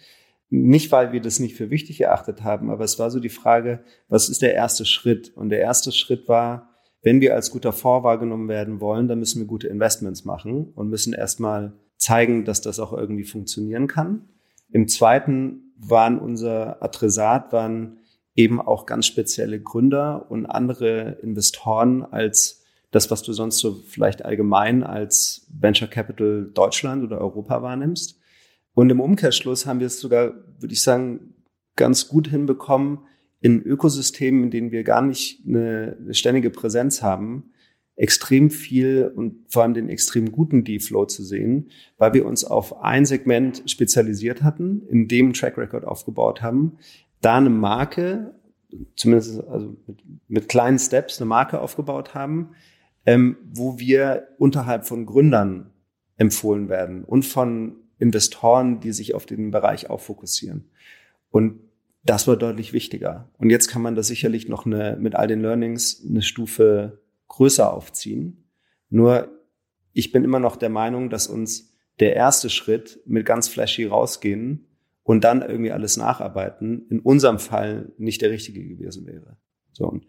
Nicht, weil wir das nicht für wichtig erachtet haben, aber es war so die Frage, was ist der erste Schritt? Und der erste Schritt war, wenn wir als guter Fonds wahrgenommen werden wollen, dann müssen wir gute Investments machen und müssen erstmal zeigen, dass das auch irgendwie funktionieren kann. Im zweiten waren unser Adressat, waren eben auch ganz spezielle Gründer und andere Investoren als das, was du sonst so vielleicht allgemein als Venture Capital Deutschland oder Europa wahrnimmst. Und im Umkehrschluss haben wir es sogar, würde ich sagen, ganz gut hinbekommen, in Ökosystemen, in denen wir gar nicht eine, eine ständige Präsenz haben, extrem viel und vor allem den extrem guten D-Flow zu sehen, weil wir uns auf ein Segment spezialisiert hatten, in dem Track Record aufgebaut haben, da eine Marke, zumindest also mit, mit kleinen Steps eine Marke aufgebaut haben, ähm, wo wir unterhalb von Gründern empfohlen werden und von Investoren, die sich auf den Bereich auch fokussieren. Und das war deutlich wichtiger. Und jetzt kann man das sicherlich noch eine, mit all den Learnings eine Stufe größer aufziehen. Nur ich bin immer noch der Meinung, dass uns der erste Schritt mit ganz flashy rausgehen und dann irgendwie alles nacharbeiten in unserem Fall nicht der richtige gewesen wäre. So. Und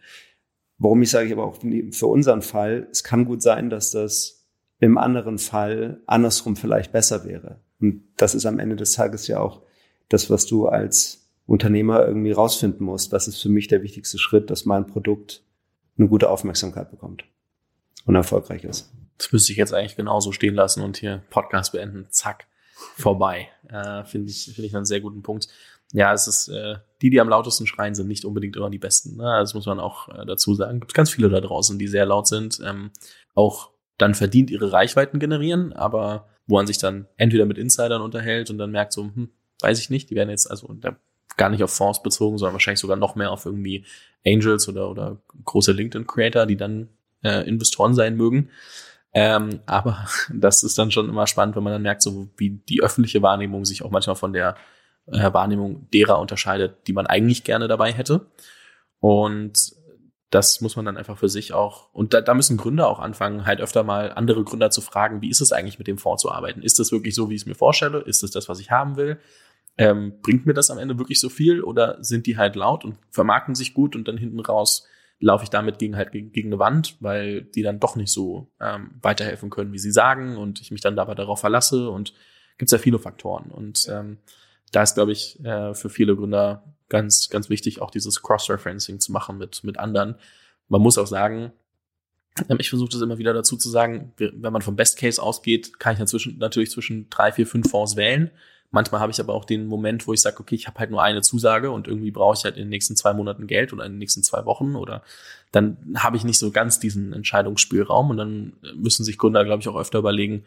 warum ich sage ich aber auch für unseren Fall, es kann gut sein, dass das im anderen Fall andersrum vielleicht besser wäre. Und das ist am Ende des Tages ja auch das, was du als Unternehmer irgendwie rausfinden musst. Was ist für mich der wichtigste Schritt, dass mein Produkt eine gute Aufmerksamkeit bekommt und erfolgreich ist. Das müsste ich jetzt eigentlich genauso stehen lassen und hier Podcast beenden. Zack, vorbei. Äh, Finde ich, finde ich einen sehr guten Punkt. Ja, es ist, äh, die, die am lautesten schreien, sind nicht unbedingt immer die besten. Ne? Das muss man auch äh, dazu sagen. Gibt ganz viele da draußen, die sehr laut sind, ähm, auch dann verdient ihre Reichweiten generieren, aber wo man sich dann entweder mit Insidern unterhält und dann merkt so, hm, weiß ich nicht, die werden jetzt, also da gar nicht auf Fonds bezogen, sondern wahrscheinlich sogar noch mehr auf irgendwie Angels oder, oder große LinkedIn-Creator, die dann äh, Investoren sein mögen. Ähm, aber [LAUGHS] das ist dann schon immer spannend, wenn man dann merkt, so wie die öffentliche Wahrnehmung sich auch manchmal von der äh, Wahrnehmung derer unterscheidet, die man eigentlich gerne dabei hätte. Und das muss man dann einfach für sich auch, und da, da müssen Gründer auch anfangen, halt öfter mal andere Gründer zu fragen, wie ist es eigentlich mit dem Fonds zu arbeiten? Ist das wirklich so, wie ich es mir vorstelle? Ist es das, was ich haben will? ähm, bringt mir das am Ende wirklich so viel oder sind die halt laut und vermarkten sich gut und dann hinten raus laufe ich damit gegen halt gegen, gegen eine Wand, weil die dann doch nicht so ähm, weiterhelfen können, wie sie sagen und ich mich dann dabei darauf verlasse und gibt's ja viele Faktoren und ähm, da ist glaube ich äh, für viele Gründer ganz ganz wichtig auch dieses Cross-Referencing zu machen mit mit anderen. Man muss auch sagen, ähm, ich versuche das immer wieder dazu zu sagen, wenn man vom Best Case ausgeht, kann ich dazwischen, natürlich zwischen drei, vier, fünf Fonds wählen. Manchmal habe ich aber auch den Moment, wo ich sage, okay, ich habe halt nur eine Zusage und irgendwie brauche ich halt in den nächsten zwei Monaten Geld oder in den nächsten zwei Wochen oder dann habe ich nicht so ganz diesen Entscheidungsspielraum und dann müssen sich Gründer, glaube ich, auch öfter überlegen,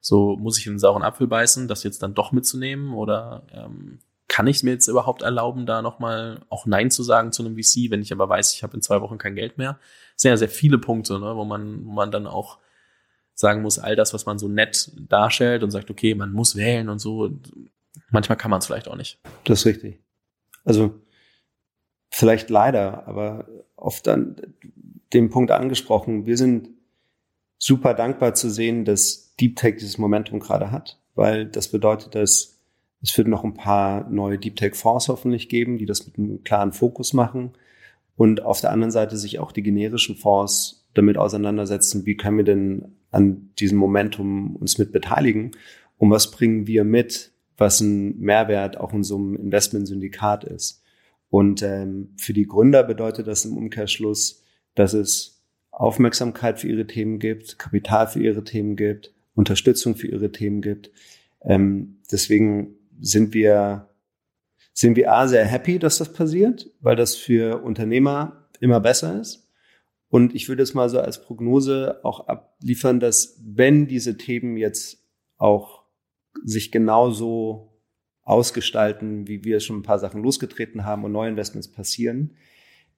so muss ich in den sauren Apfel beißen, das jetzt dann doch mitzunehmen oder ähm, kann ich mir jetzt überhaupt erlauben, da nochmal auch Nein zu sagen zu einem VC, wenn ich aber weiß, ich habe in zwei Wochen kein Geld mehr. Sehr, sehr viele Punkte, ne, wo man, wo man dann auch sagen muss, all das, was man so nett darstellt und sagt, okay, man muss wählen und so, manchmal kann man es vielleicht auch nicht. Das ist richtig. Also vielleicht leider, aber oft an dem Punkt angesprochen, wir sind super dankbar zu sehen, dass Deep Tech dieses Momentum gerade hat, weil das bedeutet, dass es wird noch ein paar neue Deep Tech Fonds hoffentlich geben, die das mit einem klaren Fokus machen und auf der anderen Seite sich auch die generischen Fonds damit auseinandersetzen, wie können wir denn an diesem Momentum uns mit beteiligen und was bringen wir mit, was ein Mehrwert auch in so einem Investmentsyndikat ist. Und ähm, für die Gründer bedeutet das im Umkehrschluss, dass es Aufmerksamkeit für ihre Themen gibt, Kapital für ihre Themen gibt, Unterstützung für ihre Themen gibt. Ähm, deswegen sind wir sind wir A sehr happy, dass das passiert, weil das für Unternehmer immer besser ist. Und ich würde es mal so als Prognose auch abliefern, dass wenn diese Themen jetzt auch sich genauso ausgestalten, wie wir schon ein paar Sachen losgetreten haben und neue Investments passieren,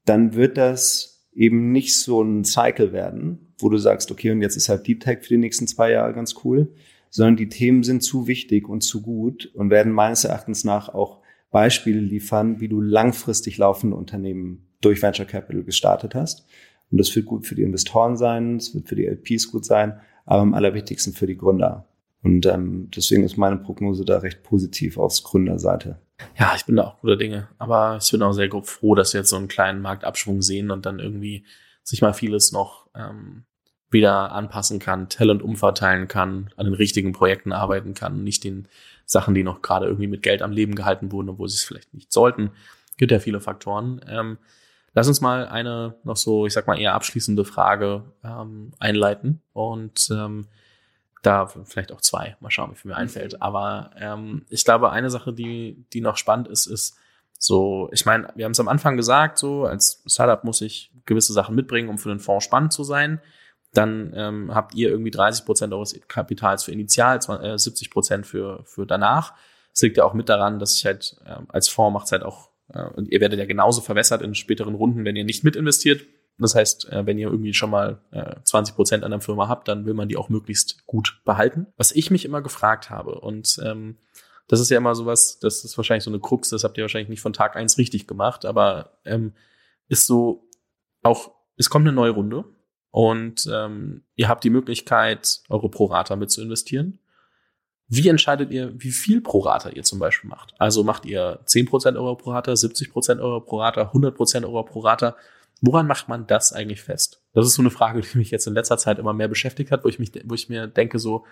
dann wird das eben nicht so ein Cycle werden, wo du sagst, okay, und jetzt ist halt Deep Tech für die nächsten zwei Jahre ganz cool, sondern die Themen sind zu wichtig und zu gut und werden meines Erachtens nach auch Beispiele liefern, wie du langfristig laufende Unternehmen durch Venture Capital gestartet hast. Und das wird gut für die Investoren sein, es wird für die LPs gut sein, aber am allerwichtigsten für die Gründer. Und ähm, deswegen ist meine Prognose da recht positiv aufs Gründerseite. Ja, ich bin da auch guter Dinge. Aber ich bin auch sehr froh, dass wir jetzt so einen kleinen Marktabschwung sehen und dann irgendwie sich mal vieles noch ähm, wieder anpassen kann, Talent umverteilen kann, an den richtigen Projekten arbeiten kann, nicht den Sachen, die noch gerade irgendwie mit Geld am Leben gehalten wurden, obwohl sie es vielleicht nicht sollten. Gibt ja viele Faktoren. Ähm, lass uns mal eine noch so, ich sag mal, eher abschließende Frage ähm, einleiten und ähm, da vielleicht auch zwei. Mal schauen, wie viel mir mhm. einfällt. Aber ähm, ich glaube, eine Sache, die, die noch spannend ist, ist so, ich meine, wir haben es am Anfang gesagt, so als Startup muss ich gewisse Sachen mitbringen, um für den Fonds spannend zu sein. Dann ähm, habt ihr irgendwie 30 Prozent eures Kapitals für Initial, 70 äh, Prozent für, für danach. Es liegt ja auch mit daran, dass ich halt äh, als Fonds macht halt auch, und ihr werdet ja genauso verwässert in späteren Runden, wenn ihr nicht mit investiert, das heißt, äh, wenn ihr irgendwie schon mal 20 äh, Prozent an der Firma habt, dann will man die auch möglichst gut behalten. Was ich mich immer gefragt habe und ähm, das ist ja immer sowas, das ist wahrscheinlich so eine Krux, das habt ihr wahrscheinlich nicht von Tag eins richtig gemacht, aber ähm, ist so auch, es kommt eine neue Runde und ähm, ihr habt die Möglichkeit, eure Pro-Rata mit zu investieren. Wie entscheidet ihr, wie viel Pro-Rata ihr zum Beispiel macht? Also macht ihr 10% eurer Pro-Rata, 70% eurer Pro-Rata, 100% eurer Pro-Rata? Woran macht man das eigentlich fest? Das ist so eine Frage, die mich jetzt in letzter Zeit immer mehr beschäftigt hat, wo ich mich, wo ich mir denke so,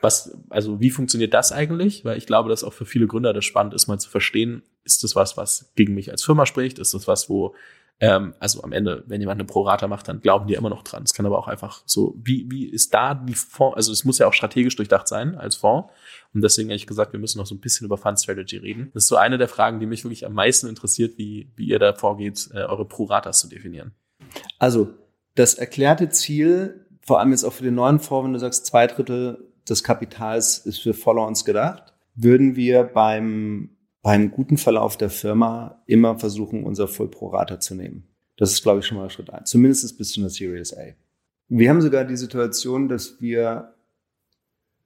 was, also wie funktioniert das eigentlich? Weil ich glaube, dass auch für viele Gründer das spannend ist, mal zu verstehen, ist das was, was gegen mich als Firma spricht? Ist das was, wo ähm, also am Ende, wenn jemand eine Pro-Rata macht, dann glauben die immer noch dran. Es kann aber auch einfach so, wie, wie ist da die Fonds, also es muss ja auch strategisch durchdacht sein als Fonds. Und deswegen ehrlich gesagt, wir müssen noch so ein bisschen über Fund Strategy reden. Das ist so eine der Fragen, die mich wirklich am meisten interessiert, wie, wie ihr da vorgeht, äh, eure Pro-Ratas zu definieren. Also, das erklärte Ziel, vor allem jetzt auch für den neuen Fonds, wenn du sagst, zwei Drittel des Kapitals ist für Follow-ons gedacht, würden wir beim beim guten Verlauf der Firma immer versuchen, unser Full Pro Rata zu nehmen. Das ist, glaube ich, schon mal Schritt eins. Zumindest bis zu einer Series A. Wir haben sogar die Situation, dass wir,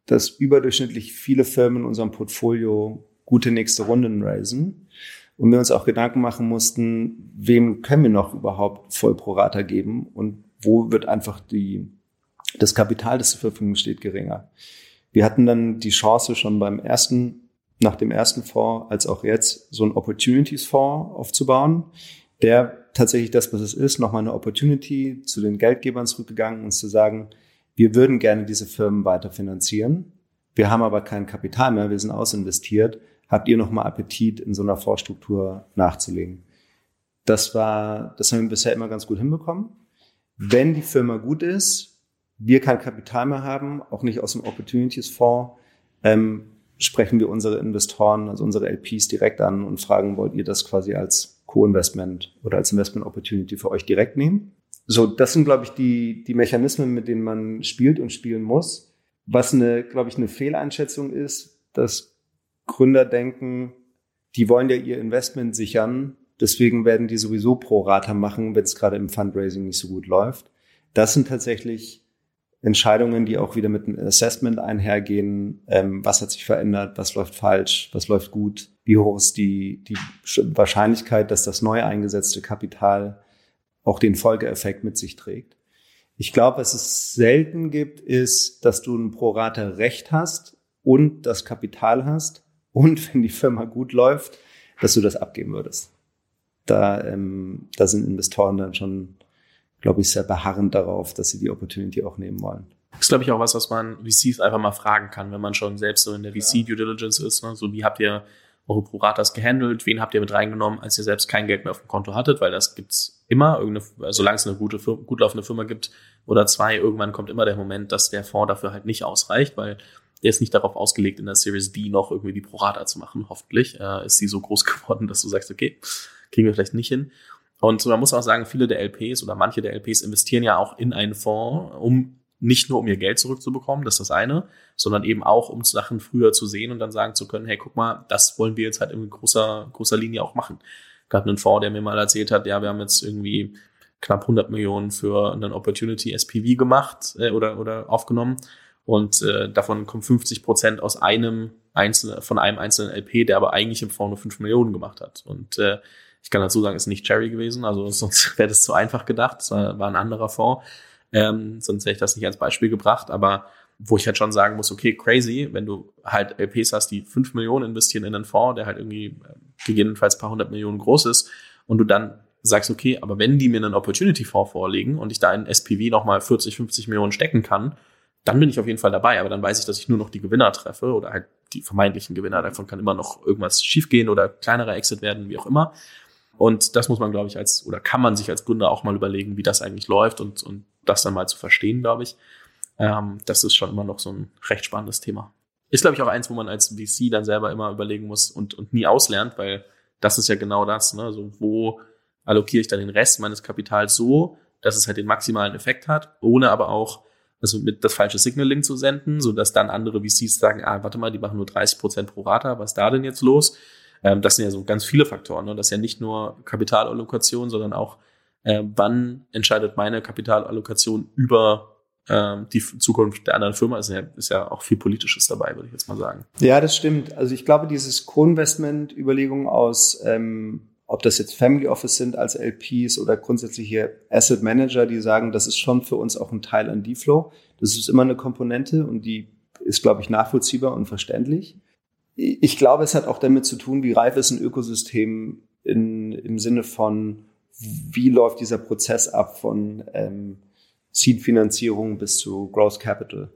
dass überdurchschnittlich viele Firmen in unserem Portfolio gute nächste Runden raisen. Und wir uns auch Gedanken machen mussten, wem können wir noch überhaupt Voll Pro Rata geben und wo wird einfach die, das Kapital, das zur Verfügung steht, geringer. Wir hatten dann die Chance schon beim ersten nach dem ersten Fonds als auch jetzt so ein Opportunities-Fonds aufzubauen, der tatsächlich das, was es ist, nochmal eine Opportunity zu den Geldgebern zurückgegangen und zu sagen, wir würden gerne diese Firmen weiter finanzieren. Wir haben aber kein Kapital mehr, wir sind ausinvestiert. Habt ihr nochmal Appetit, in so einer Fondsstruktur nachzulegen? Das war, das haben wir bisher immer ganz gut hinbekommen. Wenn die Firma gut ist, wir kein Kapital mehr haben, auch nicht aus dem Opportunities-Fonds, ähm, sprechen wir unsere Investoren, also unsere LPs direkt an und fragen, wollt ihr das quasi als Co-Investment oder als Investment Opportunity für euch direkt nehmen? So, das sind, glaube ich, die, die Mechanismen, mit denen man spielt und spielen muss. Was eine, glaube ich, eine Fehleinschätzung ist, dass Gründer denken, die wollen ja ihr Investment sichern, deswegen werden die sowieso pro Rata machen, wenn es gerade im Fundraising nicht so gut läuft. Das sind tatsächlich Entscheidungen, die auch wieder mit einem Assessment einhergehen. Ähm, was hat sich verändert? Was läuft falsch? Was läuft gut? Wie hoch ist die, die Wahrscheinlichkeit, dass das neu eingesetzte Kapital auch den Folgeeffekt mit sich trägt? Ich glaube, was es selten gibt, ist, dass du ein Prorate Recht hast und das Kapital hast und [LAUGHS] wenn die Firma gut läuft, dass du das abgeben würdest. Da, ähm, da sind Investoren dann schon glaube ich, sehr beharrend darauf, dass sie die Opportunity auch nehmen wollen. Das ist, glaube ich, auch was, was man VCs einfach mal fragen kann, wenn man schon selbst so in der VC-Due Diligence ist. Ne? So, wie habt ihr eure Proratas gehandelt? Wen habt ihr mit reingenommen, als ihr selbst kein Geld mehr auf dem Konto hattet? Weil das gibt's immer, irgendeine, solange es eine gute, gut laufende Firma gibt oder zwei, irgendwann kommt immer der Moment, dass der Fonds dafür halt nicht ausreicht, weil der ist nicht darauf ausgelegt, in der Series D noch irgendwie die Prorata zu machen. Hoffentlich äh, ist sie so groß [LAUGHS] geworden, dass du sagst, okay, kriegen wir vielleicht nicht hin. Und man muss auch sagen, viele der LPs oder manche der LPs investieren ja auch in einen Fonds, um nicht nur um ihr Geld zurückzubekommen, das ist das eine, sondern eben auch, um Sachen früher zu sehen und dann sagen zu können, hey, guck mal, das wollen wir jetzt halt in großer, großer Linie auch machen. gab einen Fonds, der mir mal erzählt hat, ja, wir haben jetzt irgendwie knapp 100 Millionen für einen Opportunity SPV gemacht äh, oder, oder aufgenommen und äh, davon kommen 50 Prozent aus einem einzelnen, von einem einzelnen LP, der aber eigentlich im Fonds nur 5 Millionen gemacht hat. Und äh, ich kann dazu sagen, ist nicht Cherry gewesen, also [LAUGHS] sonst wäre das zu einfach gedacht. Das war, ein anderer Fonds. Ähm, sonst hätte ich das nicht als Beispiel gebracht, aber wo ich halt schon sagen muss, okay, crazy, wenn du halt LPs hast, die 5 Millionen investieren in einen Fonds, der halt irgendwie äh, gegebenenfalls paar hundert Millionen groß ist und du dann sagst, okay, aber wenn die mir einen Opportunity-Fonds vorlegen und ich da in SPV nochmal 40, 50 Millionen stecken kann, dann bin ich auf jeden Fall dabei, aber dann weiß ich, dass ich nur noch die Gewinner treffe oder halt die vermeintlichen Gewinner. Davon kann immer noch irgendwas schiefgehen oder kleinerer Exit werden, wie auch immer. Und das muss man, glaube ich, als, oder kann man sich als Gründer auch mal überlegen, wie das eigentlich läuft und, und das dann mal zu verstehen, glaube ich. Ähm, das ist schon immer noch so ein recht spannendes Thema. Ist, glaube ich, auch eins, wo man als VC dann selber immer überlegen muss und, und nie auslernt, weil das ist ja genau das, ne? Also wo allokiere ich dann den Rest meines Kapitals so, dass es halt den maximalen Effekt hat, ohne aber auch also mit das falsche Signaling zu senden, so dass dann andere VCs sagen, ah, warte mal, die machen nur 30 Prozent pro Rata, was ist da denn jetzt los? Ähm, das sind ja so ganz viele Faktoren. Ne? Das ist ja nicht nur Kapitalallokation, sondern auch, äh, wann entscheidet meine Kapitalallokation über ähm, die Zukunft der anderen Firma? Ist ja, ist ja auch viel Politisches dabei, würde ich jetzt mal sagen. Ja, das stimmt. Also ich glaube, dieses Co-Investment-Überlegung aus ähm, ob das jetzt Family Office sind als LPs oder grundsätzliche Asset Manager, die sagen, das ist schon für uns auch ein Teil an D-Flow. Das ist immer eine Komponente und die ist, glaube ich, nachvollziehbar und verständlich. Ich glaube, es hat auch damit zu tun, wie reif ist ein Ökosystem in, im Sinne von, wie läuft dieser Prozess ab von ähm, Seed-Finanzierung bis zu Growth Capital.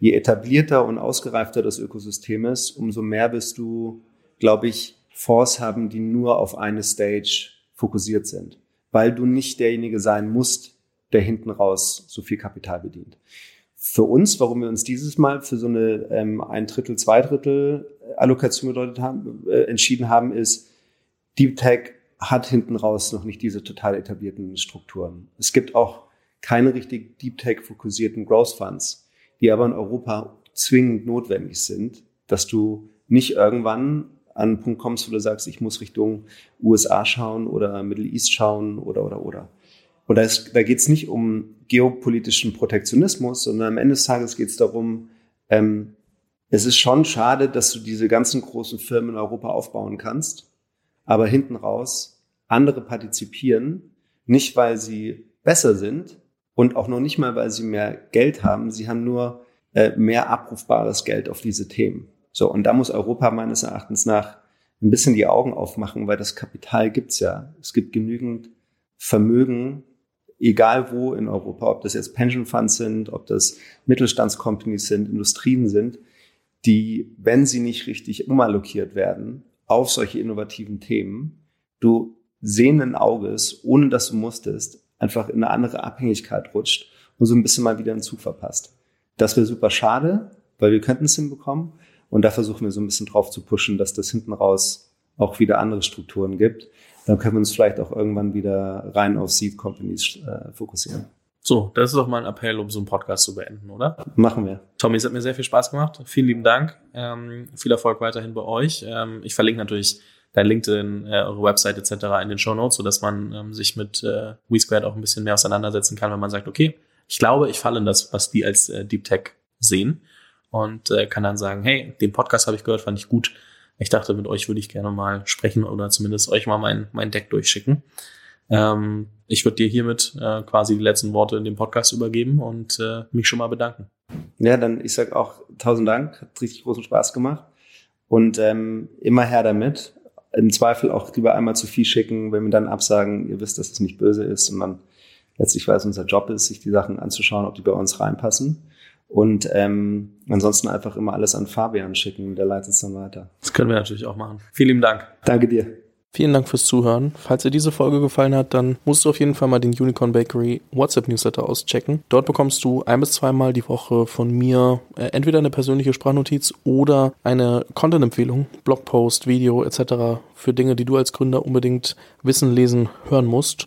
Je etablierter und ausgereifter das Ökosystem ist, umso mehr bist du, glaube ich, Fonds haben, die nur auf eine Stage fokussiert sind, weil du nicht derjenige sein musst, der hinten raus so viel Kapital bedient. Für uns, warum wir uns dieses Mal für so eine ähm, ein Drittel, zwei Drittel Allokation bedeutet haben, äh, entschieden haben, ist, Deep Tech hat hinten raus noch nicht diese total etablierten Strukturen. Es gibt auch keine richtig Deep Tech fokussierten Growth Funds, die aber in Europa zwingend notwendig sind, dass du nicht irgendwann an einen Punkt kommst, wo du sagst, ich muss Richtung USA schauen oder Middle East schauen oder oder oder. Und da, ist, da geht es nicht um geopolitischen Protektionismus, sondern am Ende des Tages geht es darum, ähm, es ist schon schade, dass du diese ganzen großen Firmen in Europa aufbauen kannst, aber hinten raus andere partizipieren, nicht weil sie besser sind und auch noch nicht mal, weil sie mehr Geld haben, sie haben nur äh, mehr abrufbares Geld auf diese Themen. So, und da muss Europa meines Erachtens nach ein bisschen die Augen aufmachen, weil das Kapital gibt's ja. Es gibt genügend Vermögen, egal wo in Europa, ob das jetzt Pension Funds sind, ob das Mittelstandscompanies sind, Industrien sind, die, wenn sie nicht richtig umallokiert werden auf solche innovativen Themen, du sehenden Auges, ohne dass du musstest, einfach in eine andere Abhängigkeit rutscht und so ein bisschen mal wieder einen Zug verpasst. Das wäre super schade, weil wir könnten es hinbekommen. Und da versuchen wir so ein bisschen drauf zu pushen, dass das hinten raus auch wieder andere Strukturen gibt. Dann können wir uns vielleicht auch irgendwann wieder rein auf Seed Companies äh, fokussieren. So, das ist doch mal ein Appell, um so einen Podcast zu beenden, oder? Machen wir. Tommy, es hat mir sehr viel Spaß gemacht. Vielen lieben Dank. Ähm, viel Erfolg weiterhin bei euch. Ähm, ich verlinke natürlich dein LinkedIn, äh, eure Website etc. in den Show Notes, sodass man ähm, sich mit äh, WeSquared auch ein bisschen mehr auseinandersetzen kann, wenn man sagt, okay, ich glaube, ich falle in das, was die als äh, Deep Tech sehen und äh, kann dann sagen, hey, den Podcast habe ich gehört, fand ich gut. Ich dachte, mit euch würde ich gerne mal sprechen oder zumindest euch mal mein, mein Deck durchschicken. Ähm, ich würde dir hiermit äh, quasi die letzten Worte in dem Podcast übergeben und äh, mich schon mal bedanken. Ja, dann ich sag auch tausend Dank, hat richtig großen Spaß gemacht und ähm, immer her damit. Im Zweifel auch lieber einmal zu viel schicken, wenn wir dann absagen, ihr wisst, dass es nicht böse ist und man letztlich, weil es unser Job ist, sich die Sachen anzuschauen, ob die bei uns reinpassen. Und ähm, ansonsten einfach immer alles an Fabian schicken, der leitet es dann weiter. Das können wir natürlich auch machen. Vielen lieben Dank. Danke dir. Vielen Dank fürs Zuhören. Falls dir diese Folge gefallen hat, dann musst du auf jeden Fall mal den Unicorn Bakery WhatsApp Newsletter auschecken. Dort bekommst du ein bis zweimal die Woche von mir äh, entweder eine persönliche Sprachnotiz oder eine Content-Empfehlung, Blogpost, Video etc. für Dinge, die du als Gründer unbedingt wissen, lesen, hören musst.